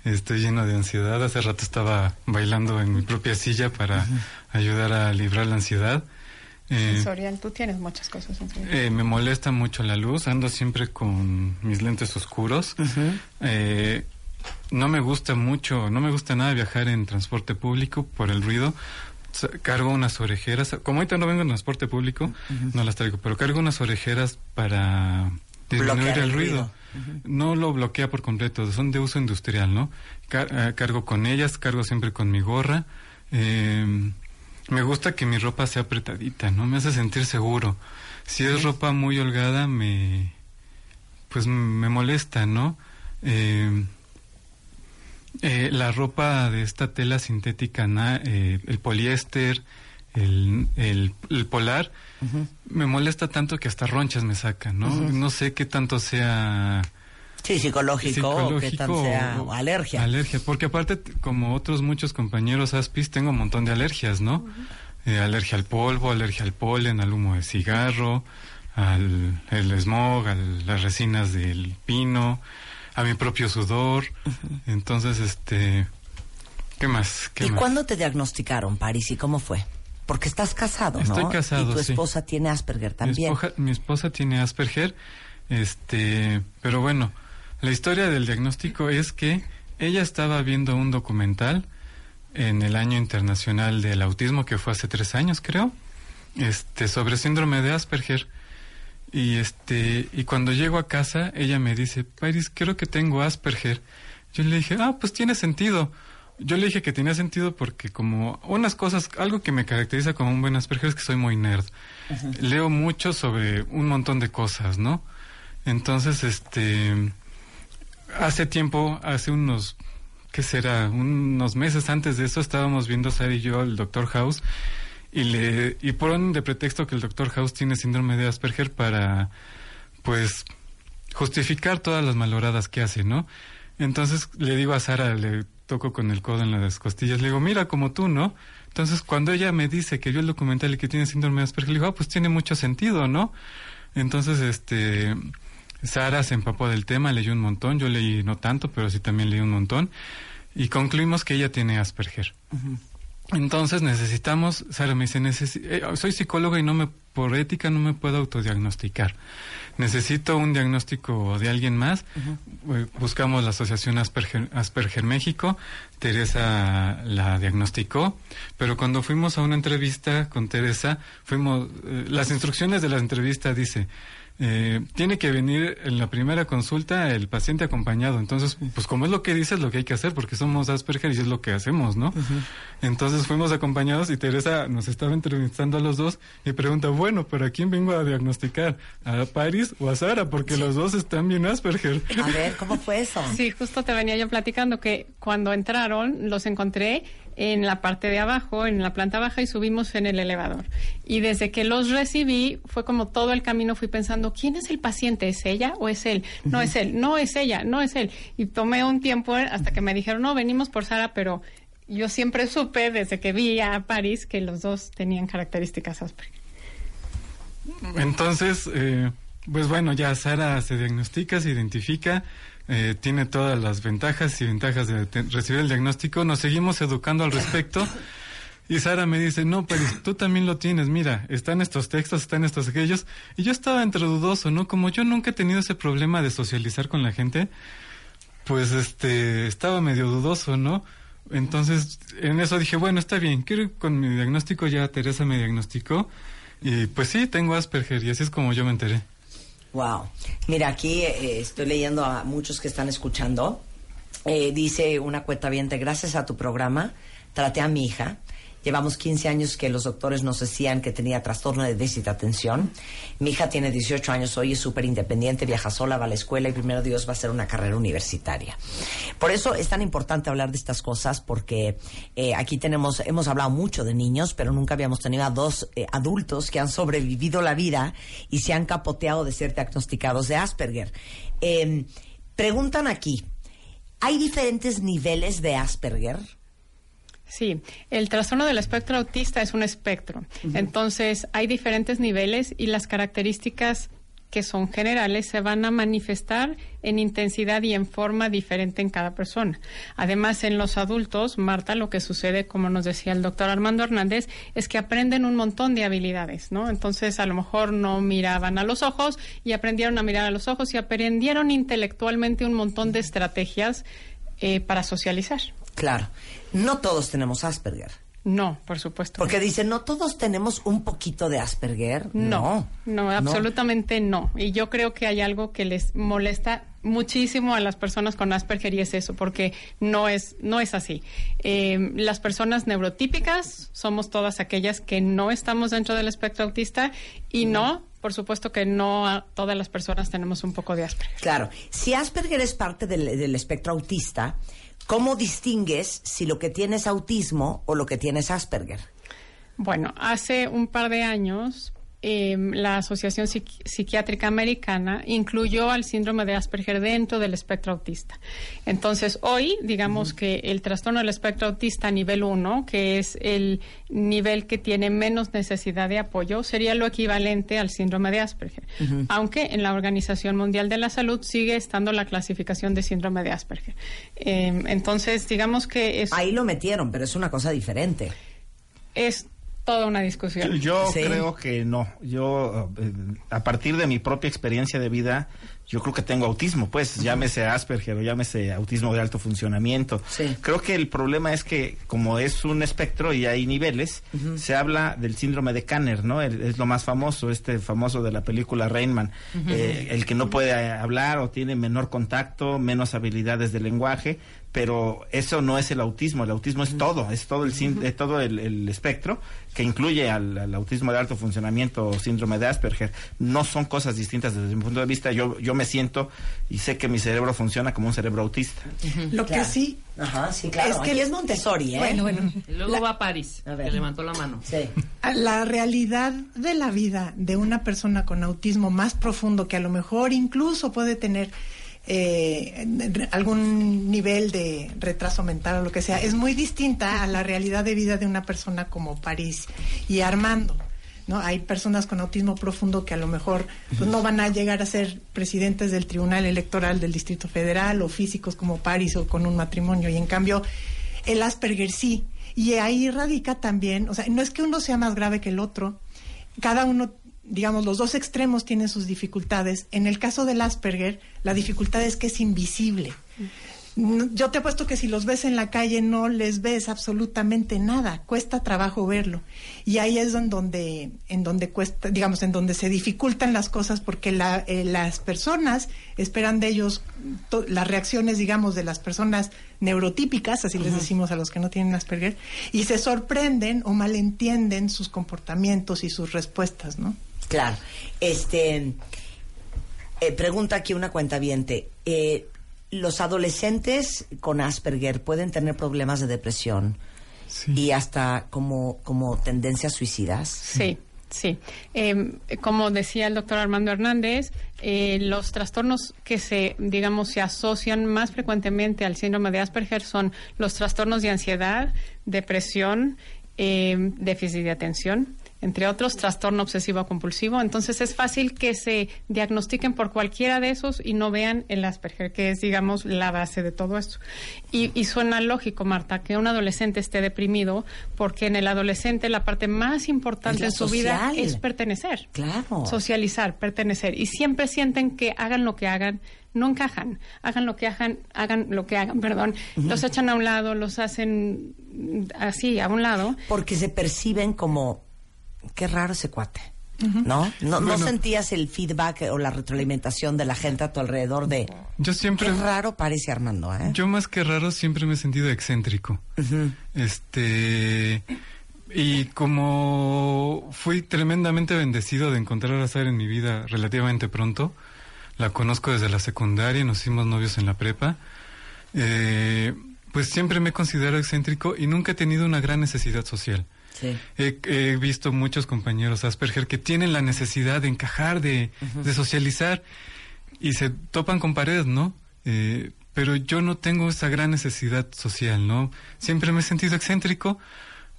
Estoy lleno de ansiedad. Hace rato estaba bailando en mi propia silla para ayudar a librar la ansiedad. Eh, Sensorial, tú tienes muchas cosas sensoriales. eh, me molesta mucho la luz, ando siempre con mis lentes oscuros. Eh, no me gusta mucho, no me gusta nada viajar en transporte público por el ruido. Cargo unas orejeras, como ahorita no vengo en transporte público, no las traigo, pero cargo unas orejeras para disminuir el el ruido. ruido. No lo bloquea por completo, son de uso industrial, ¿no? Car- eh, cargo con ellas, cargo siempre con mi gorra. Eh, me gusta que mi ropa sea apretadita, ¿no? Me hace sentir seguro. Si es ropa muy holgada, me. Pues me molesta, ¿no? Eh, eh, la ropa de esta tela sintética, na- eh, el poliéster, el, el, el polar, me molesta tanto que hasta ronchas me sacan, ¿no? No sé qué tanto sea Sí, psicológico, o qué tan psicológico sea o- o alergia. Alergia, porque aparte, como otros muchos compañeros Aspis, tengo un montón de alergias, ¿no? Eh, alergia al polvo, alergia al polen, al humo de cigarro, al el smog, a las resinas del pino, a mi propio sudor. Entonces, este... ¿Qué más? ¿Qué ¿Y más? cuándo te diagnosticaron, Paris, y cómo fue? Porque estás casado, ¿no? Estoy casado, Y tu sí. esposa tiene Asperger Mi también. esposa, mi esposa tiene Asperger, este, pero bueno, la historia del diagnóstico es que ella estaba viendo un documental en el año internacional del autismo que fue hace tres años, creo, este, sobre síndrome de Asperger. Y este, y cuando llego a casa, ella me dice, Paris, creo que tengo Asperger. Yo le dije, ah, pues tiene sentido. Yo le dije que tenía sentido porque como unas cosas, algo que me caracteriza como un buen Asperger es que soy muy nerd. Leo mucho sobre un montón de cosas, ¿no? Entonces, este, hace tiempo, hace unos, ¿qué será? Unos meses antes de eso estábamos viendo Sara y yo el Doctor House y le y ponen de pretexto que el Doctor House tiene síndrome de Asperger para, pues, justificar todas las maloradas que hace, ¿no? Entonces le digo a Sara, le toco con el codo en las costillas, le digo, mira, como tú, ¿no? Entonces cuando ella me dice que vio el documental y que tiene síndrome de Asperger, le digo, ah, pues tiene mucho sentido, ¿no? Entonces, este, Sara se empapó del tema, leyó un montón, yo leí no tanto, pero sí también leí un montón, y concluimos que ella tiene Asperger. Entonces necesitamos, Sara me dice, necesi- eh, soy psicóloga y no me, por ética no me puedo autodiagnosticar. Necesito un diagnóstico de alguien más. Eh, Buscamos la Asociación Asperger, Asperger México, Teresa la diagnosticó, pero cuando fuimos a una entrevista con Teresa, fuimos, eh, las instrucciones de la entrevista dice, eh, tiene que venir en la primera consulta el paciente acompañado. Entonces, pues como es lo que dice, es lo que hay que hacer, porque somos Asperger y es lo que hacemos, ¿no? Entonces fuimos acompañados y Teresa nos estaba entrevistando a los dos y pregunta, bueno, ¿pero a quién vengo a diagnosticar? ¿A Paris o a Sara? Porque los dos están bien Asperger. A ver, ¿cómo fue eso? Sí, justo te venía yo platicando que cuando entraron los encontré en la parte de abajo, en la planta baja y subimos en el elevador. Y desde que los recibí, fue como todo el camino fui pensando, ¿quién es el paciente? ¿Es ella o es él? No es él, no es ella, no es él. Y tomé un tiempo hasta que me dijeron, no, venimos por Sara, pero yo siempre supe desde que vi a París que los dos tenían características Asperger. Entonces, eh, pues bueno, ya Sara se diagnostica, se identifica, eh, tiene todas las ventajas y ventajas de recibir el diagnóstico. Nos seguimos educando al respecto. Y Sara me dice, no, pero tú también lo tienes, mira, están estos textos, están estos aquellos. Y yo estaba entre dudoso, ¿no? Como yo nunca he tenido ese problema de socializar con la gente, pues este, estaba medio dudoso, ¿no? Entonces, en eso dije, bueno, está bien, quiero ir con mi diagnóstico, ya Teresa me diagnosticó. Y pues sí, tengo Asperger y así es como yo me enteré. Wow. Mira, aquí eh, estoy leyendo a muchos que están escuchando. Eh, dice una cuenta gracias a tu programa, traté a mi hija. Llevamos 15 años que los doctores nos decían que tenía trastorno de déficit de atención. Mi hija tiene 18 años hoy, es súper independiente, viaja sola, va a la escuela y primero Dios va a hacer una carrera universitaria. Por eso es tan importante hablar de estas cosas porque eh, aquí tenemos, hemos hablado mucho de niños, pero nunca habíamos tenido a dos eh, adultos que han sobrevivido la vida y se han capoteado de ser diagnosticados de Asperger. Eh, preguntan aquí, ¿hay diferentes niveles de Asperger? Sí, el trastorno del espectro autista es un espectro. Entonces, hay diferentes niveles y las características que son generales se van a manifestar en intensidad y en forma diferente en cada persona. Además, en los adultos, Marta, lo que sucede, como nos decía el doctor Armando Hernández, es que aprenden un montón de habilidades, ¿no? Entonces, a lo mejor no miraban a los ojos y aprendieron a mirar a los ojos y aprendieron intelectualmente un montón de estrategias eh, para socializar. Claro, no todos tenemos Asperger. No, por supuesto. Porque dicen, no todos tenemos un poquito de Asperger. No, no, absolutamente no. Y yo creo que hay algo que les molesta muchísimo a las personas con Asperger y es eso, porque no es, no es así. Eh, las personas neurotípicas somos todas aquellas que no estamos dentro del espectro autista y no, por supuesto que no a- todas las personas tenemos un poco de Asperger. Claro, si Asperger es parte del, del espectro autista, ¿cómo distingues si lo que tienes es autismo o lo que tienes Asperger? Bueno, hace un par de años eh, la Asociación Psiqui- Psiquiátrica Americana incluyó al síndrome de Asperger dentro del espectro autista. Entonces, hoy, digamos que el trastorno del espectro autista nivel 1, que es el nivel que tiene menos necesidad de apoyo, sería lo equivalente al síndrome de Asperger. Aunque en la Organización Mundial de la Salud sigue estando la clasificación de síndrome de Asperger. Eh, entonces, digamos que es... Ahí lo metieron, pero es una cosa diferente. es toda una discusión. Yo, yo creo que no. Yo, eh, a partir de mi propia experiencia de vida, yo creo que tengo autismo, pues, llámese Asperger o llámese autismo de alto funcionamiento. Sí. Creo que el problema es que, como es un espectro y hay niveles, se habla del síndrome de Kanner, ¿no? El- es lo más famoso, este famoso de la película Rainman. Eh, el que no puede eh, hablar o tiene menor contacto, menos habilidades de lenguaje, pero eso no es el autismo, el autismo es todo, es todo el, eh, todo el, el espectro que incluye al, al autismo de alto funcionamiento o síndrome de Asperger. No son cosas distintas desde mi punto de vista. Yo, yo me siento y sé que mi cerebro funciona como un cerebro autista. Lo Claro. que sí, Ajá, sí, claro. Es que- Aquí es Montessori, ¿eh? bueno, bueno, luego La- va a París, A ver. que levantó la mano. Sí. la realidad de la vida de una persona con autismo más profundo que a lo mejor incluso puede tener eh, algún nivel de retraso mental o lo que sea es muy distinta a la realidad de vida de una persona como París y Armando. ¿No? Hay personas con autismo profundo que a lo mejor pues, no van a llegar a ser presidentes del Tribunal Electoral del Distrito Federal o físicos como París o con un matrimonio y en cambio el Asperger sí. Y ahí radica también, o sea, no es que uno sea más grave que el otro, cada uno, digamos, los dos extremos tienen sus dificultades. En el caso del Asperger, la dificultad es que es invisible. Yo te apuesto que si los ves en la calle no les ves absolutamente nada, cuesta trabajo verlo. Y ahí es en donde, en donde cuesta, digamos, en donde se dificultan las cosas porque la- eh, las personas esperan de ellos to- las reacciones, digamos, de las personas neurotípicas, así les decimos a los que no tienen Asperger, y se sorprenden o malentienden sus comportamientos y sus respuestas, ¿no? Claro. Este. eh, pregunta aquí una cuenta Eh, los adolescentes con Asperger pueden tener problemas de depresión Sí. y hasta como, como tendencias suicidas. Sí, sí. Eh, como decía el doctor Armando Hernández, eh, los trastornos que se, digamos, se asocian más frecuentemente al síndrome de Asperger son los trastornos de ansiedad, depresión, eh, déficit de atención, entre otros, trastorno obsesivo compulsivo. Entonces es fácil que se diagnostiquen por cualquiera de esos y no vean el Asperger, que es, digamos, la base de todo esto. Y, y suena lógico, Marta, que un adolescente esté deprimido, porque en el adolescente la parte más importante en su vida es pertenecer. Claro. Socializar, pertenecer. Y siempre sienten que hagan lo que hagan, no encajan. Hagan lo que hagan, hagan lo que hagan, perdón. Los echan a un lado, los hacen así, a un lado. Porque se perciben como. Qué raro ese cuate. ¿No? ¿No, no Bueno. sentías el feedback o la retroalimentación de la gente a tu alrededor de. Yo siempre, Qué raro parece Armando, ¿eh? yo más que raro siempre me he sentido excéntrico. Este y como fui tremendamente bendecido de encontrar a Sara en mi vida relativamente pronto, la conozco desde la secundaria, nos hicimos novios en la prepa. eh, pues siempre me he considerado excéntrico y nunca he tenido una gran necesidad social. Sí. He, he visto muchos compañeros Asperger que tienen la necesidad de encajar, de, de socializar y se topan con pared, ¿no? Eh, pero yo no tengo esa gran necesidad social, ¿no? Siempre me he sentido excéntrico,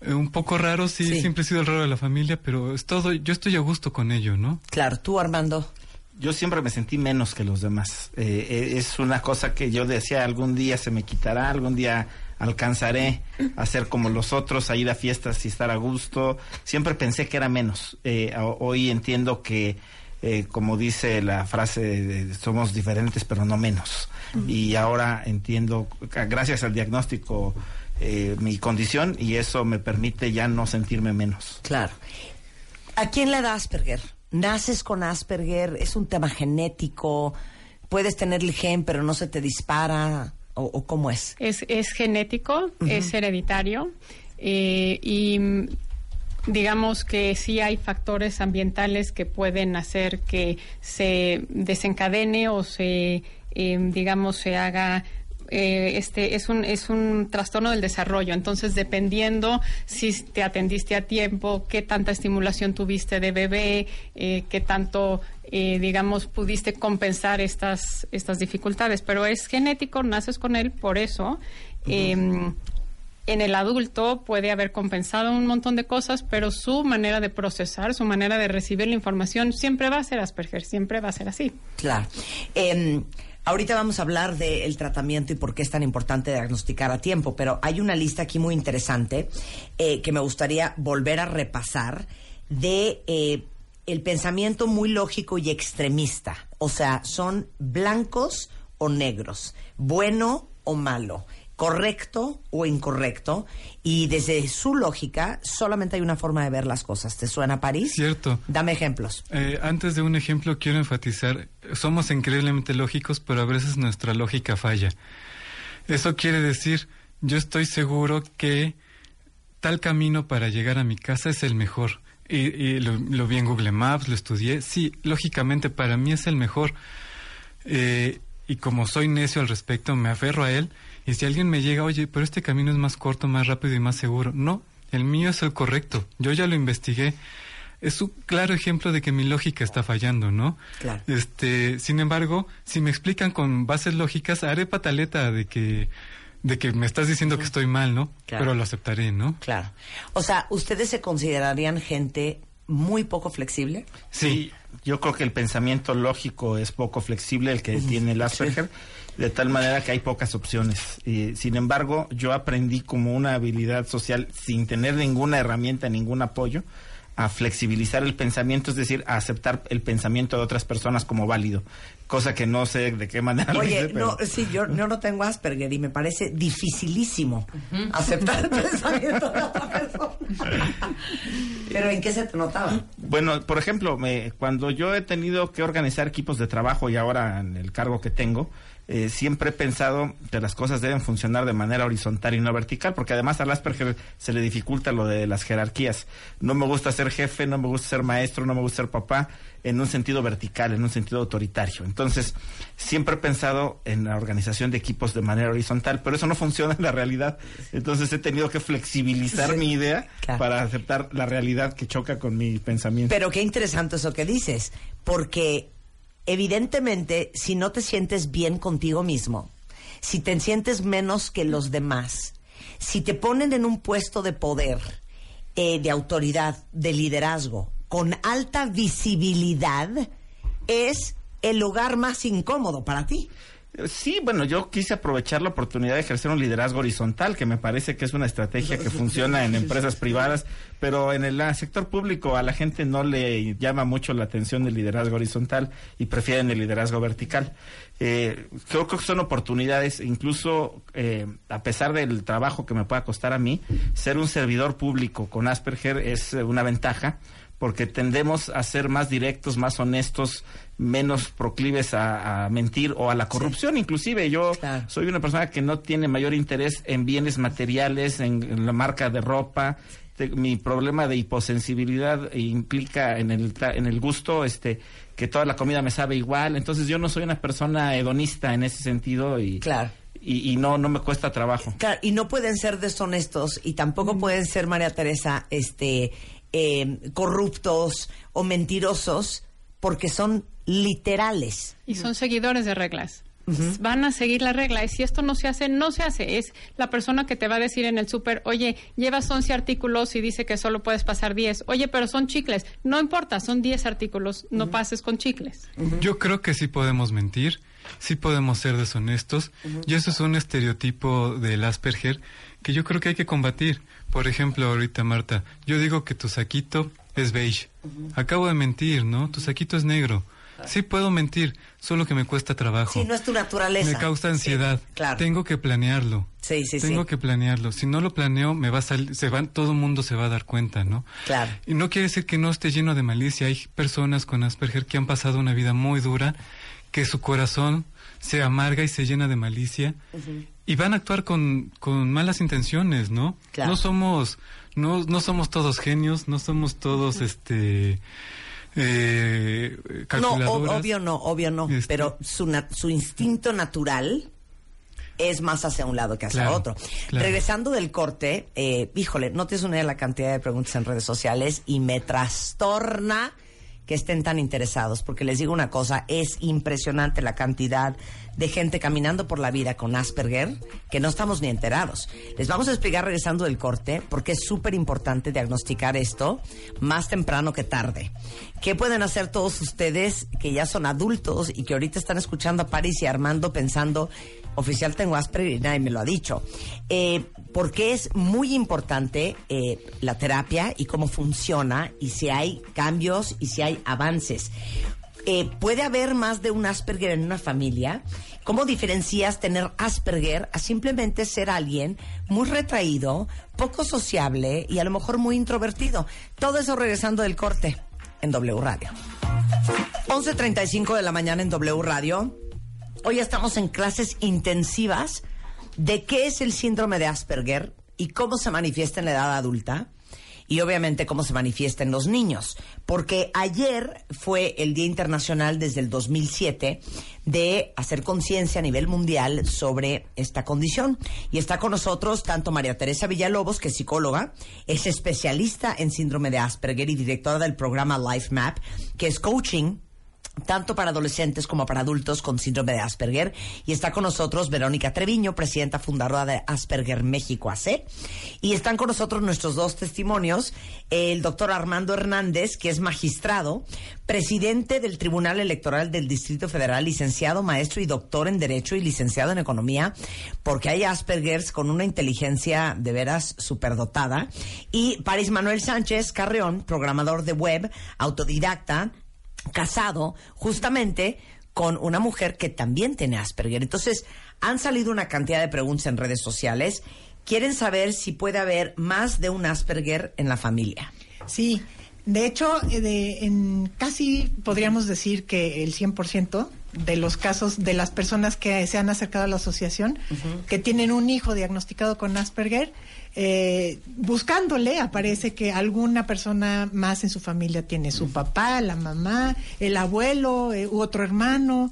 eh, un poco raro, sí, Sí. siempre he sido el raro de la familia, pero es todo, yo estoy a gusto con ello, ¿no? Claro, tú, Armando. Yo siempre me sentí menos que los demás. Eh, es una cosa que yo decía, algún día se me quitará, algún día alcanzaré a ser como los otros, a ir a fiestas y estar a gusto. Siempre pensé que era menos. Eh, hoy entiendo que, eh, como dice la frase, de, somos diferentes pero no menos. Y ahora entiendo, gracias al diagnóstico, eh, mi condición y eso me permite ya no sentirme menos. Claro. ¿A quién le da Asperger? ¿Naces con Asperger? ¿Es un tema genético? ¿Puedes tener el gen pero no se te dispara? ¿O, o cómo es? Es, es genético, es hereditario eh, y mm, digamos que sí hay factores ambientales que pueden hacer que se desencadene o se, eh, digamos, se haga eh, este es un es un trastorno del desarrollo entonces dependiendo si te atendiste a tiempo qué tanta estimulación tuviste de bebé eh, qué tanto eh, digamos pudiste compensar estas estas dificultades pero es genético naces con él por eso em, en el adulto puede haber compensado un montón de cosas, pero su manera de procesar, su manera de recibir la información siempre va a ser Asperger, siempre va a ser así. Claro. Em, Ahorita vamos a hablar del tratamiento y por qué es tan importante diagnosticar a tiempo, pero hay una lista aquí muy interesante eh, que me gustaría volver a repasar de eh, el pensamiento muy lógico y extremista. O sea, son blancos o negros, bueno o malo, correcto o incorrecto, y desde su lógica solamente hay una forma de ver las cosas. ¿Te suena París? Cierto. Dame ejemplos. Eh, antes de un ejemplo quiero enfatizar, somos increíblemente lógicos, pero a veces nuestra lógica falla. Eso quiere decir, yo estoy seguro que tal camino para llegar a mi casa es el mejor. Y, y lo, lo, vi en Google Maps, lo estudié. Sí, lógicamente para mí es el mejor. Eh, y como soy necio al respecto, me aferro a él. Y si alguien me llega, oye, pero este camino es más corto, más rápido y más seguro. No, el mío es el correcto. Yo ya lo investigué. Es un claro ejemplo de que mi lógica está fallando, ¿no? Claro. Este, sin embargo, si me explican con bases lógicas, haré pataleta de que de que me estás diciendo que estoy mal, ¿no? Claro. Pero lo aceptaré, ¿no? Claro. O sea, ¿ustedes se considerarían gente muy poco flexible? Sí, yo creo que el pensamiento lógico es poco flexible, el que tiene el Asperger, de tal manera que hay pocas opciones. Y, sin embargo, yo aprendí como una habilidad social, sin tener ninguna herramienta, ningún apoyo, a flexibilizar el pensamiento, es decir, a aceptar el pensamiento de otras personas como válido, cosa que no sé de qué manera. Oye, lo hice, pero... no, sí, yo, yo, no tengo Asperger y me parece dificilísimo uh -huh. aceptar el (laughs) pensamiento de otra persona. pero ¿en qué se te notaba? Bueno, por ejemplo, me, cuando yo he tenido que organizar equipos de trabajo y ahora en el cargo que tengo, eh, siempre he pensado que las cosas deben funcionar de manera horizontal y no vertical, porque además al Asperger se le dificulta lo de las jerarquías. No me gusta ser jefe, no me gusta ser maestro, no me gusta ser papá, en un sentido vertical, en un sentido autoritario. Entonces, siempre he pensado en la organización de equipos de manera horizontal, pero eso no (laughs) funciona en la realidad. Entonces, he tenido que flexibilizar sí, mi idea claro. para aceptar la realidad que choca con mi pensamiento. Pero qué interesante eso que dices, porque evidentemente, si no te sientes bien contigo mismo, si te sientes menos que los demás, si te ponen en un puesto de poder, eh, de autoridad, de liderazgo, con alta visibilidad, es el lugar más incómodo para ti. Sí, bueno, yo quise aprovechar la oportunidad de ejercer un liderazgo horizontal, que me parece que es una estrategia que funciona en empresas privadas, pero en el sector público a la gente no le llama mucho la atención el liderazgo horizontal y prefieren el liderazgo vertical. Eh, creo que son oportunidades, incluso eh, a pesar del trabajo que me pueda costar a mí, ser un servidor público con Asperger es una ventaja porque tendemos a ser más directos, más honestos, menos proclives a, a mentir o a la corrupción. Sí. Inclusive yo claro. soy una persona que no tiene mayor interés en bienes materiales, en, en la marca de ropa. Mi problema de hiposensibilidad implica en el, en el gusto este que toda la comida me sabe igual. Entonces yo no soy una persona hedonista en ese sentido y... Claro. Y, y, no no me cuesta trabajo. Claro, y no pueden ser deshonestos y tampoco mm. pueden ser María Teresa este eh, corruptos o mentirosos porque son literales. Y son seguidores de reglas. Uh -huh. Van a seguir la regla. Y si esto no se hace, no se hace. Es la persona que te va a decir en el súper, oye, llevas 11 artículos y dice que solo puedes pasar 10. Oye, pero son chicles. No importa, son 10 artículos. No uh -huh. pases con chicles. Uh -huh. Yo creo que sí podemos mentir, sí podemos ser deshonestos. Y eso es un estereotipo del Asperger que yo creo que hay que combatir. Por ejemplo, ahorita, Marta, yo digo que tu saquito es beige. Acabo de mentir, ¿no? Tu saquito es negro. Sí puedo mentir, solo que me cuesta trabajo. Sí, no es tu naturaleza. Me causa ansiedad. Sí, claro. Tengo que planearlo. Sí, sí, Tengo sí. que planearlo. Si no lo planeo, me va a salir, se van, todo el mundo se va a dar cuenta, ¿no? Claro. Y no quiere decir que no esté lleno de malicia. Hay personas con Asperger que han pasado una vida muy dura, que su corazón se amarga y se llena de malicia. Uh -huh. Y van a actuar con, con malas intenciones, ¿no? Claro. No somos, no, no somos todos genios, no somos todos, este, eh, no, obvio no, obvio no. Este... Pero su, su instinto natural es más hacia un lado que hacia claro, otro. Claro. Regresando del corte, eh, híjole, no tienes una la cantidad de preguntas en redes sociales y me trastorna que estén tan interesados, porque les digo una cosa, es impresionante la cantidad de gente caminando por la vida con Asperger que no estamos ni enterados. Les vamos a explicar regresando del corte, porque es súper importante diagnosticar esto más temprano que tarde. ¿Qué pueden hacer todos ustedes que ya son adultos y que ahorita están escuchando a Paris y Armando pensando, oficial tengo Asperger y nadie me lo ha dicho? Eh, porque es muy importante eh, la terapia y cómo funciona y si hay cambios y si hay avances. Eh, ¿Puede haber más de un Asperger en una familia? ¿Cómo diferencias tener Asperger a simplemente ser alguien muy retraído, poco sociable y a lo mejor muy introvertido? Todo eso regresando del corte en W Radio. 11.35 de la mañana en W Radio. Hoy estamos en clases intensivas de qué es el síndrome de Asperger y cómo se manifiesta en la edad adulta y obviamente cómo se manifiesta en los niños. Porque ayer fue el Día Internacional desde el 2007 de hacer conciencia a nivel mundial sobre esta condición. Y está con nosotros tanto María Teresa Villalobos, que es psicóloga, es especialista en síndrome de Asperger y directora del programa Life Map, que es coaching tanto para adolescentes como para adultos con síndrome de Asperger. Y está con nosotros Verónica Treviño, presidenta fundadora de Asperger México AC. Y están con nosotros nuestros dos testimonios, el doctor Armando Hernández, que es magistrado, presidente del Tribunal Electoral del Distrito Federal, licenciado, maestro y doctor en Derecho y licenciado en Economía, porque hay Aspergers con una inteligencia de veras superdotada. Y Paris Manuel Sánchez Carreón, programador de web, autodidacta, casado justamente con una mujer que también tiene Asperger. Entonces, han salido una cantidad de preguntas en redes sociales. Quieren saber si puede haber más de un Asperger en la familia. Sí, de hecho, eh, de, en casi podríamos decir que el 100% de los casos de las personas que se han acercado a la asociación, que tienen un hijo diagnosticado con Asperger, eh, buscándole aparece que alguna persona más en su familia tiene su papá, la mamá, el abuelo eh, u otro hermano.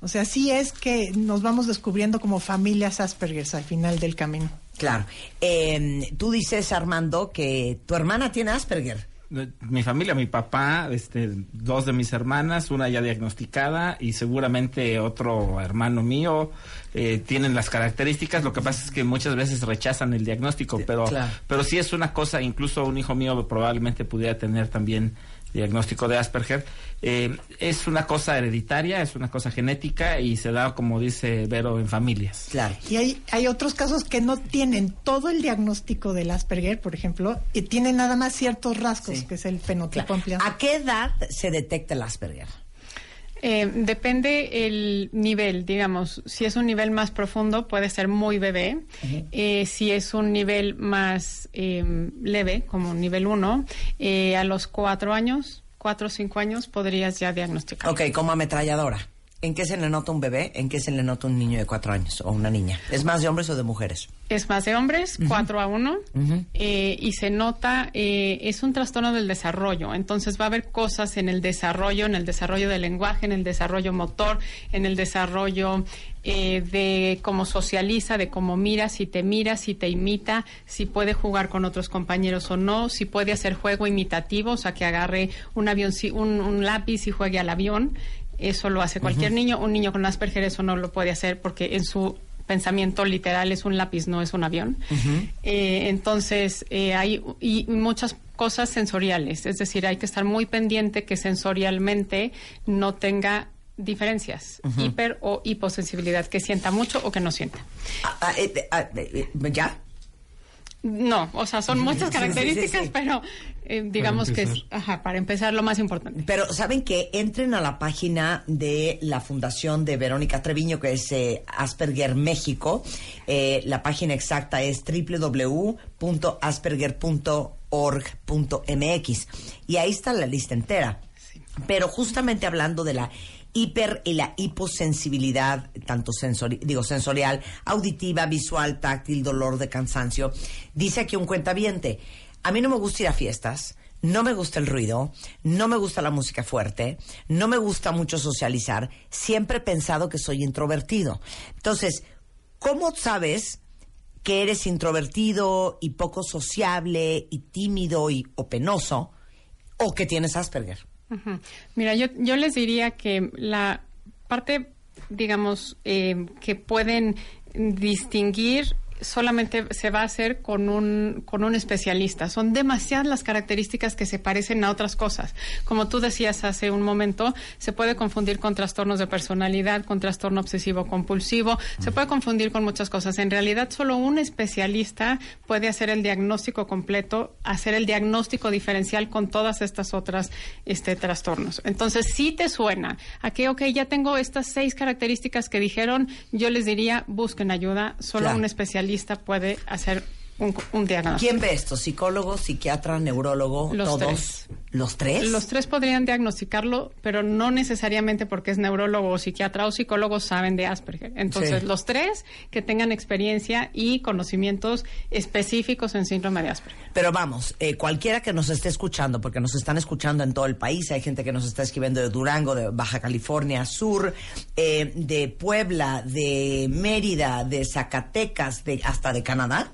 O sea, sí es que nos vamos descubriendo como familias Asperger al final del camino. Claro. Eh, tú dices, Armando, que tu hermana tiene Asperger mi familia, mi papá, este, dos de mis hermanas, una ya diagnosticada y seguramente otro hermano mío eh, tienen las características. Lo que pasa es que muchas veces rechazan el diagnóstico, pero, pero sí es una cosa. Incluso un hijo mío probablemente pudiera tener también diagnóstico de Asperger, eh, es una cosa hereditaria, es una cosa genética y se da, como dice Vero, en familias. Claro. Y hay, hay otros casos que no tienen todo el diagnóstico del Asperger, por ejemplo, y tienen nada más ciertos rasgos, que es el fenotipo ampliado. ¿A qué edad se detecta el Asperger? Eh, depende el nivel, digamos. Si es un nivel más profundo, puede ser muy bebé. Eh, si es un nivel más em, leve, como nivel 1, eh, a los cuatro años, cuatro o cinco años, podrías ya diagnosticar. Ok, como ametralladora. ¿En qué se le nota un bebé? ¿En qué se le nota un niño de cuatro años o una niña? ¿Es más de hombres o de mujeres? Es más de hombres, cuatro a uno, eh, y se nota, eh, es un trastorno del desarrollo, entonces va a haber cosas en el desarrollo, en el desarrollo del lenguaje, en el desarrollo motor, en el desarrollo eh, de cómo socializa, de cómo mira, si te mira, si te imita, si puede jugar con otros compañeros o no, si puede hacer juego imitativo, o sea, que agarre un avión, un, un lápiz y juegue al avión. Eso lo hace cualquier niño. Un niño con Asperger eso no lo puede hacer porque en su pensamiento literal es un lápiz, no es un avión. Eh, entonces, eh, hay y muchas cosas sensoriales, es decir, hay que estar muy pendiente que sensorialmente no tenga diferencias, hiper o hiposensibilidad, que sienta mucho o que no sienta. Ah, ah, eh, ah, ¿Ya? No, o sea, son muchas características, pero eh, digamos que es, ajá, para empezar, lo más importante. Pero saben que entren a la página de la Fundación de Verónica Treviño, que es eh, Asperger México. Eh, la página exacta es www.asperger.org.mx. Y ahí está la lista entera. Pero justamente hablando de la hiper y la hiposensibilidad, tanto digo, sensorial, auditiva, visual, táctil, dolor de cansancio. Dice aquí un cuentaviente, a mí no me gusta ir a fiestas, no me gusta el ruido, no me gusta la música fuerte, no me gusta mucho socializar, siempre he pensado que soy introvertido. Entonces, ¿cómo sabes que eres introvertido y poco sociable y tímido y, o penoso o que tienes Asperger? Mira, yo, yo les diría que la parte, digamos, eh, que pueden distinguir solamente se va a hacer con un, con un especialista. Son demasiadas las características que se parecen a otras cosas. Como tú decías hace un momento, se puede confundir con trastornos de personalidad, con trastorno obsesivo compulsivo, se puede confundir con muchas cosas. En realidad, solo un especialista puede hacer el diagnóstico completo, hacer el diagnóstico diferencial con todas estas otras este, trastornos. Entonces, si te suena a que, ok, ya tengo estas seis características que dijeron, yo les diría, busquen ayuda, solo Claro. un especialista puede hacer un, un diagnóstico. ¿Quién ve esto? ¿Psicólogo, psiquiatra, neurólogo? Los ¿Todos? tres. ¿Los tres? Los tres podrían diagnosticarlo, pero no necesariamente porque es neurólogo o psiquiatra o psicólogo saben de Asperger. Entonces, Sí. los tres que tengan experiencia y conocimientos específicos en síndrome de Asperger. Pero vamos, eh, cualquiera que nos esté escuchando, porque nos están escuchando en todo el país, hay gente que nos está escribiendo de Durango, de Baja California Sur, eh, de Puebla, de Mérida, de Zacatecas, de, hasta de Canadá.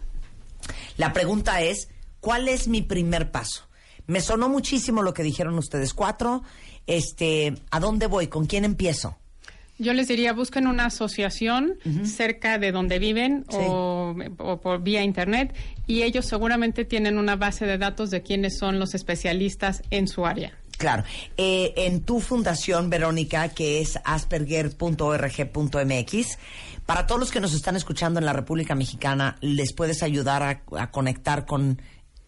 La pregunta es, ¿cuál es mi primer paso? Me sonó muchísimo lo que dijeron ustedes cuatro. Este, ¿a dónde voy? ¿Con quién empiezo? Yo les diría, busquen una asociación cerca de donde viven Sí. o, o por vía internet y ellos seguramente tienen una base de datos de quiénes son los especialistas en su área. Claro. Eh, en tu fundación, Verónica, que es asperger.org.mx, para todos los que nos están escuchando en la República Mexicana, ¿les puedes ayudar a, a conectar con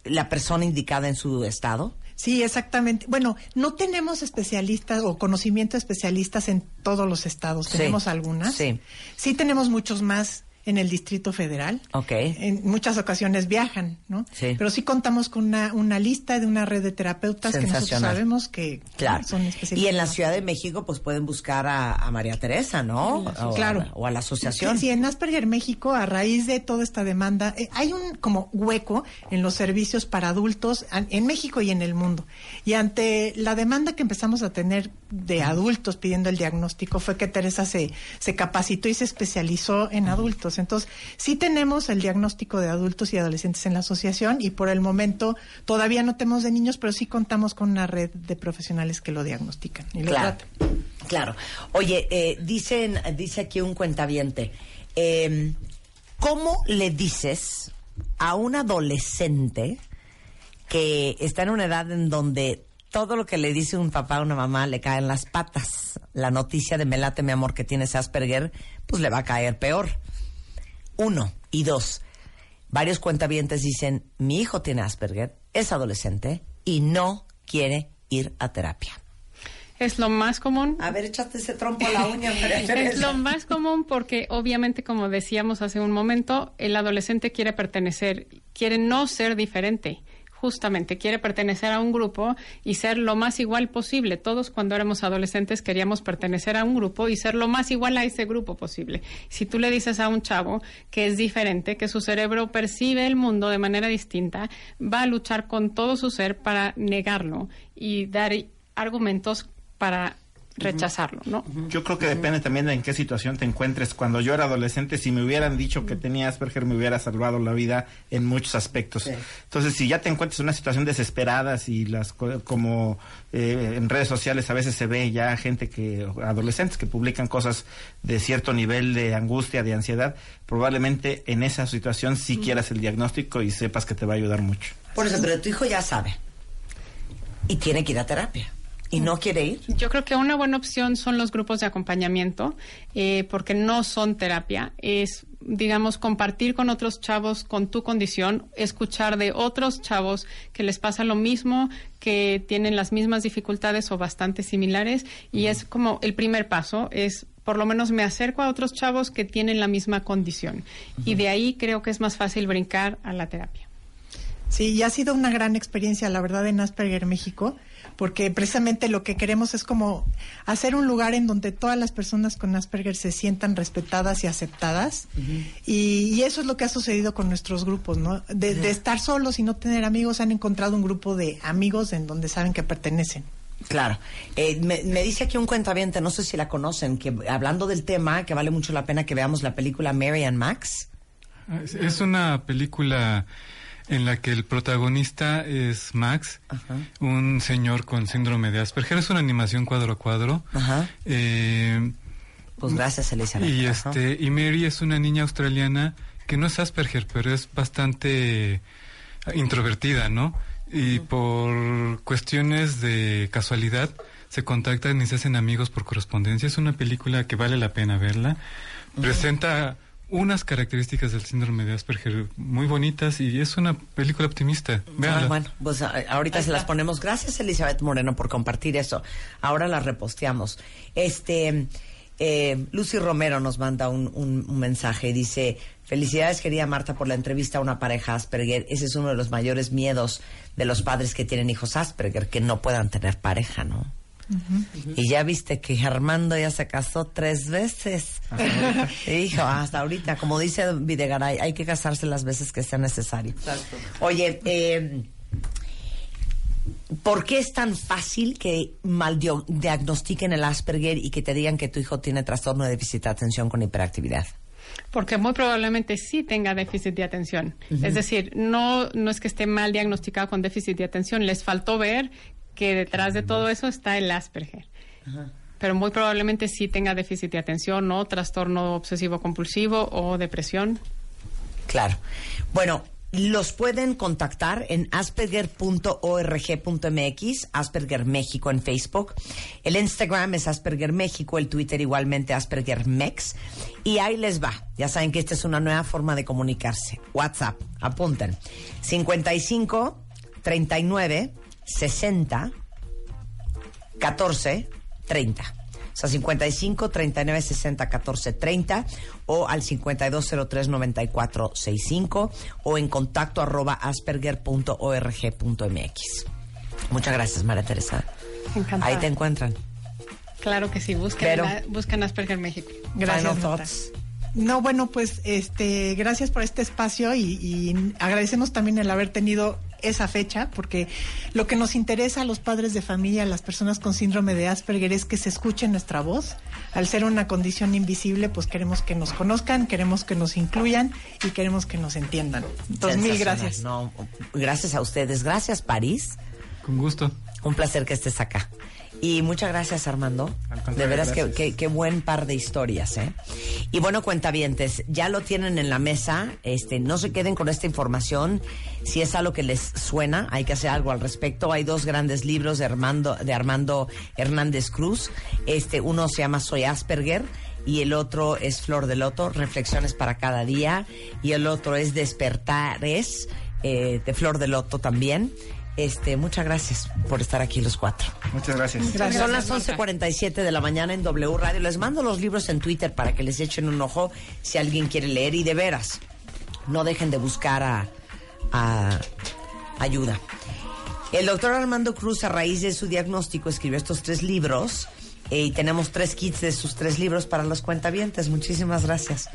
la persona indicada en su estado? Sí, exactamente. Bueno, no tenemos especialistas o conocimiento de especialistas en todos los estados. Sí, Tenemos algunas. sí. Sí tenemos muchos más en el Distrito Federal. Ok. En muchas ocasiones viajan, ¿no? Sí. Pero sí contamos con una, una lista de una red de terapeutas que nosotros sabemos que Claro. son especialistas. Y en la Ciudad de México, pues pueden buscar a, a María Teresa, ¿no? O a- Claro. o a la asociación. Sí, en Asperger México, a raíz de toda esta demanda, eh, hay un como hueco en los servicios para adultos an- en México y en el mundo. Y ante la demanda que empezamos a tener de adultos pidiendo el diagnóstico, fue que Teresa se, se capacitó y se especializó en adultos. Entonces, sí tenemos el diagnóstico de adultos y adolescentes en la asociación y por el momento todavía no tenemos de niños, pero sí contamos con una red de profesionales que lo diagnostican y lo Claro, tratan. claro. Oye, eh, dicen, dice aquí un cuentaviente, eh, ¿cómo le dices a un adolescente que está en una edad en donde todo lo que le dice un papá o una mamá le cae en las patas? La noticia de Melate, mi amor, que tienes Asperger, pues le va a caer peor. Uno. Y dos, varios cuentavientes dicen, mi hijo tiene Asperger, es adolescente y no quiere ir a terapia. Es lo más común. A ver, échate ese trompo a la uña, (laughs) Es lo más común porque obviamente, como decíamos hace un momento, el adolescente quiere pertenecer, quiere no ser diferente. Justamente quiere pertenecer a un grupo y ser lo más igual posible. Todos cuando éramos adolescentes queríamos pertenecer a un grupo y ser lo más igual a ese grupo posible. Si tú le dices a un chavo que es diferente, que su cerebro percibe el mundo de manera distinta, va a luchar con todo su ser para negarlo y dar argumentos para rechazarlo, ¿no? Yo creo que depende también de en qué situación te encuentres. Cuando yo era adolescente, si me hubieran dicho que tenía Asperger, me hubiera salvado la vida en muchos aspectos. Entonces, si ya te encuentras en una situación desesperada, si las co- como eh, en redes sociales a veces se ve ya gente que adolescentes que publican cosas de cierto nivel de angustia, de ansiedad, probablemente en esa situación sí quieras el diagnóstico y sepas que te va a ayudar mucho. Por eso, pero tu hijo ya sabe. Y tiene que ir a terapia. Y no quiere ir. Yo creo que una buena opción son los grupos de acompañamiento, eh, porque no son terapia, es, digamos, compartir con otros chavos con tu condición, escuchar de otros chavos que les pasa lo mismo, que tienen las mismas dificultades o bastante similares, y es como el primer paso, es por lo menos me acerco a otros chavos que tienen la misma condición. Y de ahí creo que es más fácil brincar a la terapia. Sí, y ha sido una gran experiencia, la verdad, en Asperger México, porque precisamente lo que queremos es como hacer un lugar en donde todas las personas con Asperger se sientan respetadas y aceptadas. y, y eso es lo que ha sucedido con nuestros grupos, ¿no? De, de estar solos y no tener amigos, han encontrado un grupo de amigos en donde saben que pertenecen. Claro. Eh, me, me dice aquí un cuentaviente, no sé si la conocen, que hablando del tema, que vale mucho la pena que veamos la película Mary and Max. Es, es una película en la que el protagonista es Max, un señor con síndrome de Asperger. Es una animación cuadro a cuadro. Ajá. Eh, Pues gracias, Elizabeth. y este y Mary es una niña australiana que no es Asperger, pero es bastante introvertida, ¿no? Y por cuestiones de casualidad se contactan y se hacen amigos por correspondencia. Es una película que vale la pena verla. Presenta unas características del síndrome de Asperger muy bonitas y es una película optimista. Ah, bueno, pues a- ahorita se las ponemos. Gracias, Elizabeth Moreno, por compartir eso. Ahora las reposteamos. Este, eh, Lucy Romero nos manda un, un- un mensaje y dice: Felicidades, querida Marta, por la entrevista a una pareja Asperger. Ese es uno de los mayores miedos de los padres que tienen hijos Asperger, que no puedan tener pareja, ¿no? Y ya viste que Armando ya se casó tres veces. Hijo, hasta ahorita, como dice Videgaray, hay que casarse las veces que sea necesario. Oye, eh, ¿por qué es tan fácil que mal dio- diagnostiquen el Asperger y que te digan que tu hijo tiene trastorno de déficit de atención con hiperactividad? Porque muy probablemente sí tenga déficit de atención. Es decir, no, no es que esté mal diagnosticado con déficit de atención, les faltó ver que detrás de todo eso está el Asperger. Pero muy probablemente sí tenga déficit de atención o trastorno obsesivo compulsivo o depresión. Claro. Bueno, los pueden contactar en asperger.org.mx, Asperger México en Facebook. El Instagram es Asperger México, el Twitter igualmente Asperger Mex. Y ahí les va. Ya saben que esta es una nueva forma de comunicarse. WhatsApp, apunten. 55 39 60 14 30. O sea, 55 39 60 14 30 o al 5203 94 65 o en contacto arroba asperger.org.mx. Muchas gracias, María Teresa. Encantada. Ahí te encuentran. Claro que sí, busquen, Pero- la- busquen Asperger México. Gracias. No, bueno, pues este, gracias por este espacio y, y agradecemos también el haber tenido esa fecha, porque lo que nos interesa a los padres de familia, a las personas con síndrome de Asperger, es que se escuche nuestra voz. Al ser una condición invisible, pues queremos que nos conozcan, queremos que nos incluyan y queremos que nos entiendan. Entonces, mil gracias. No, gracias a ustedes. Gracias, París. Con gusto. Un placer que estés acá. Y muchas gracias, Armando. De veras que, gracias. que- qué buen par de historias, ¿eh? Y bueno, cuentavientes, ya lo tienen en la mesa. Este, no se queden con esta información. Si es algo que les suena, hay que hacer algo al respecto. Hay dos grandes libros de Armando, de Armando Hernández Cruz. Este, uno se llama Soy Asperger y el otro es Flor de Loto, Reflexiones para cada día. Y el otro es Despertares, eh, de Flor de Loto también. Este, muchas gracias por estar aquí los cuatro. Muchas gracias. Gracias. Son las 11:47 de la mañana en W Radio. Les mando los libros en Twitter para que les echen un ojo si alguien quiere leer. Y de veras, no dejen de buscar a, a ayuda. El doctor Armando Cruz, a raíz de su diagnóstico, escribió estos tres libros. Eh, y tenemos tres kits de sus tres libros para los cuentavientes. Muchísimas gracias.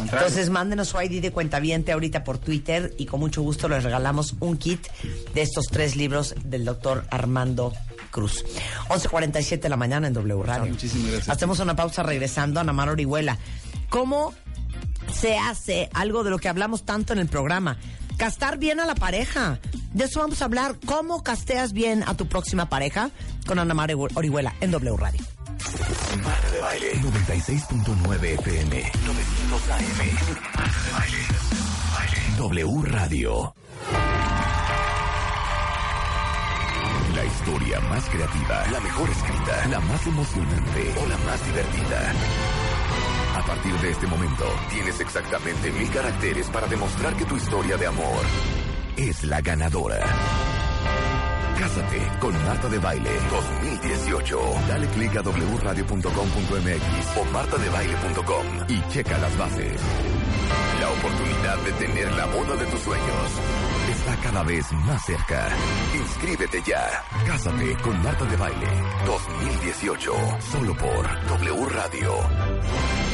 Entonces, mándenos su ID de cuentaviente ahorita por Twitter y con mucho gusto les regalamos un kit de estos tres libros del doctor Armando Cruz. 11.47 de la mañana en W Radio. muchísimas gracias. Hacemos una pausa regresando a Namar Orihuela. ¿Cómo se hace algo de lo que hablamos tanto en el programa? Castar bien a la pareja. De eso vamos a hablar. ¿Cómo casteas bien a tu próxima pareja? Con Ana Mar Orihuela en W Radio. Marta de Baile 96.9 FM 900 AM Marta de Baile W Radio La historia más creativa, la mejor escrita, la más emocionante o la más divertida. A partir de este momento, tienes exactamente mil caracteres para demostrar que tu historia de amor es la ganadora. Cásate con Marta de Baile 2018. Dale clic a wradio.com.mx o martadebaile.com y checa las bases. La oportunidad de tener la boda de tus sueños está cada vez más cerca. Inscríbete ya. Cásate con Marta de Baile 2018. Solo por W Radio.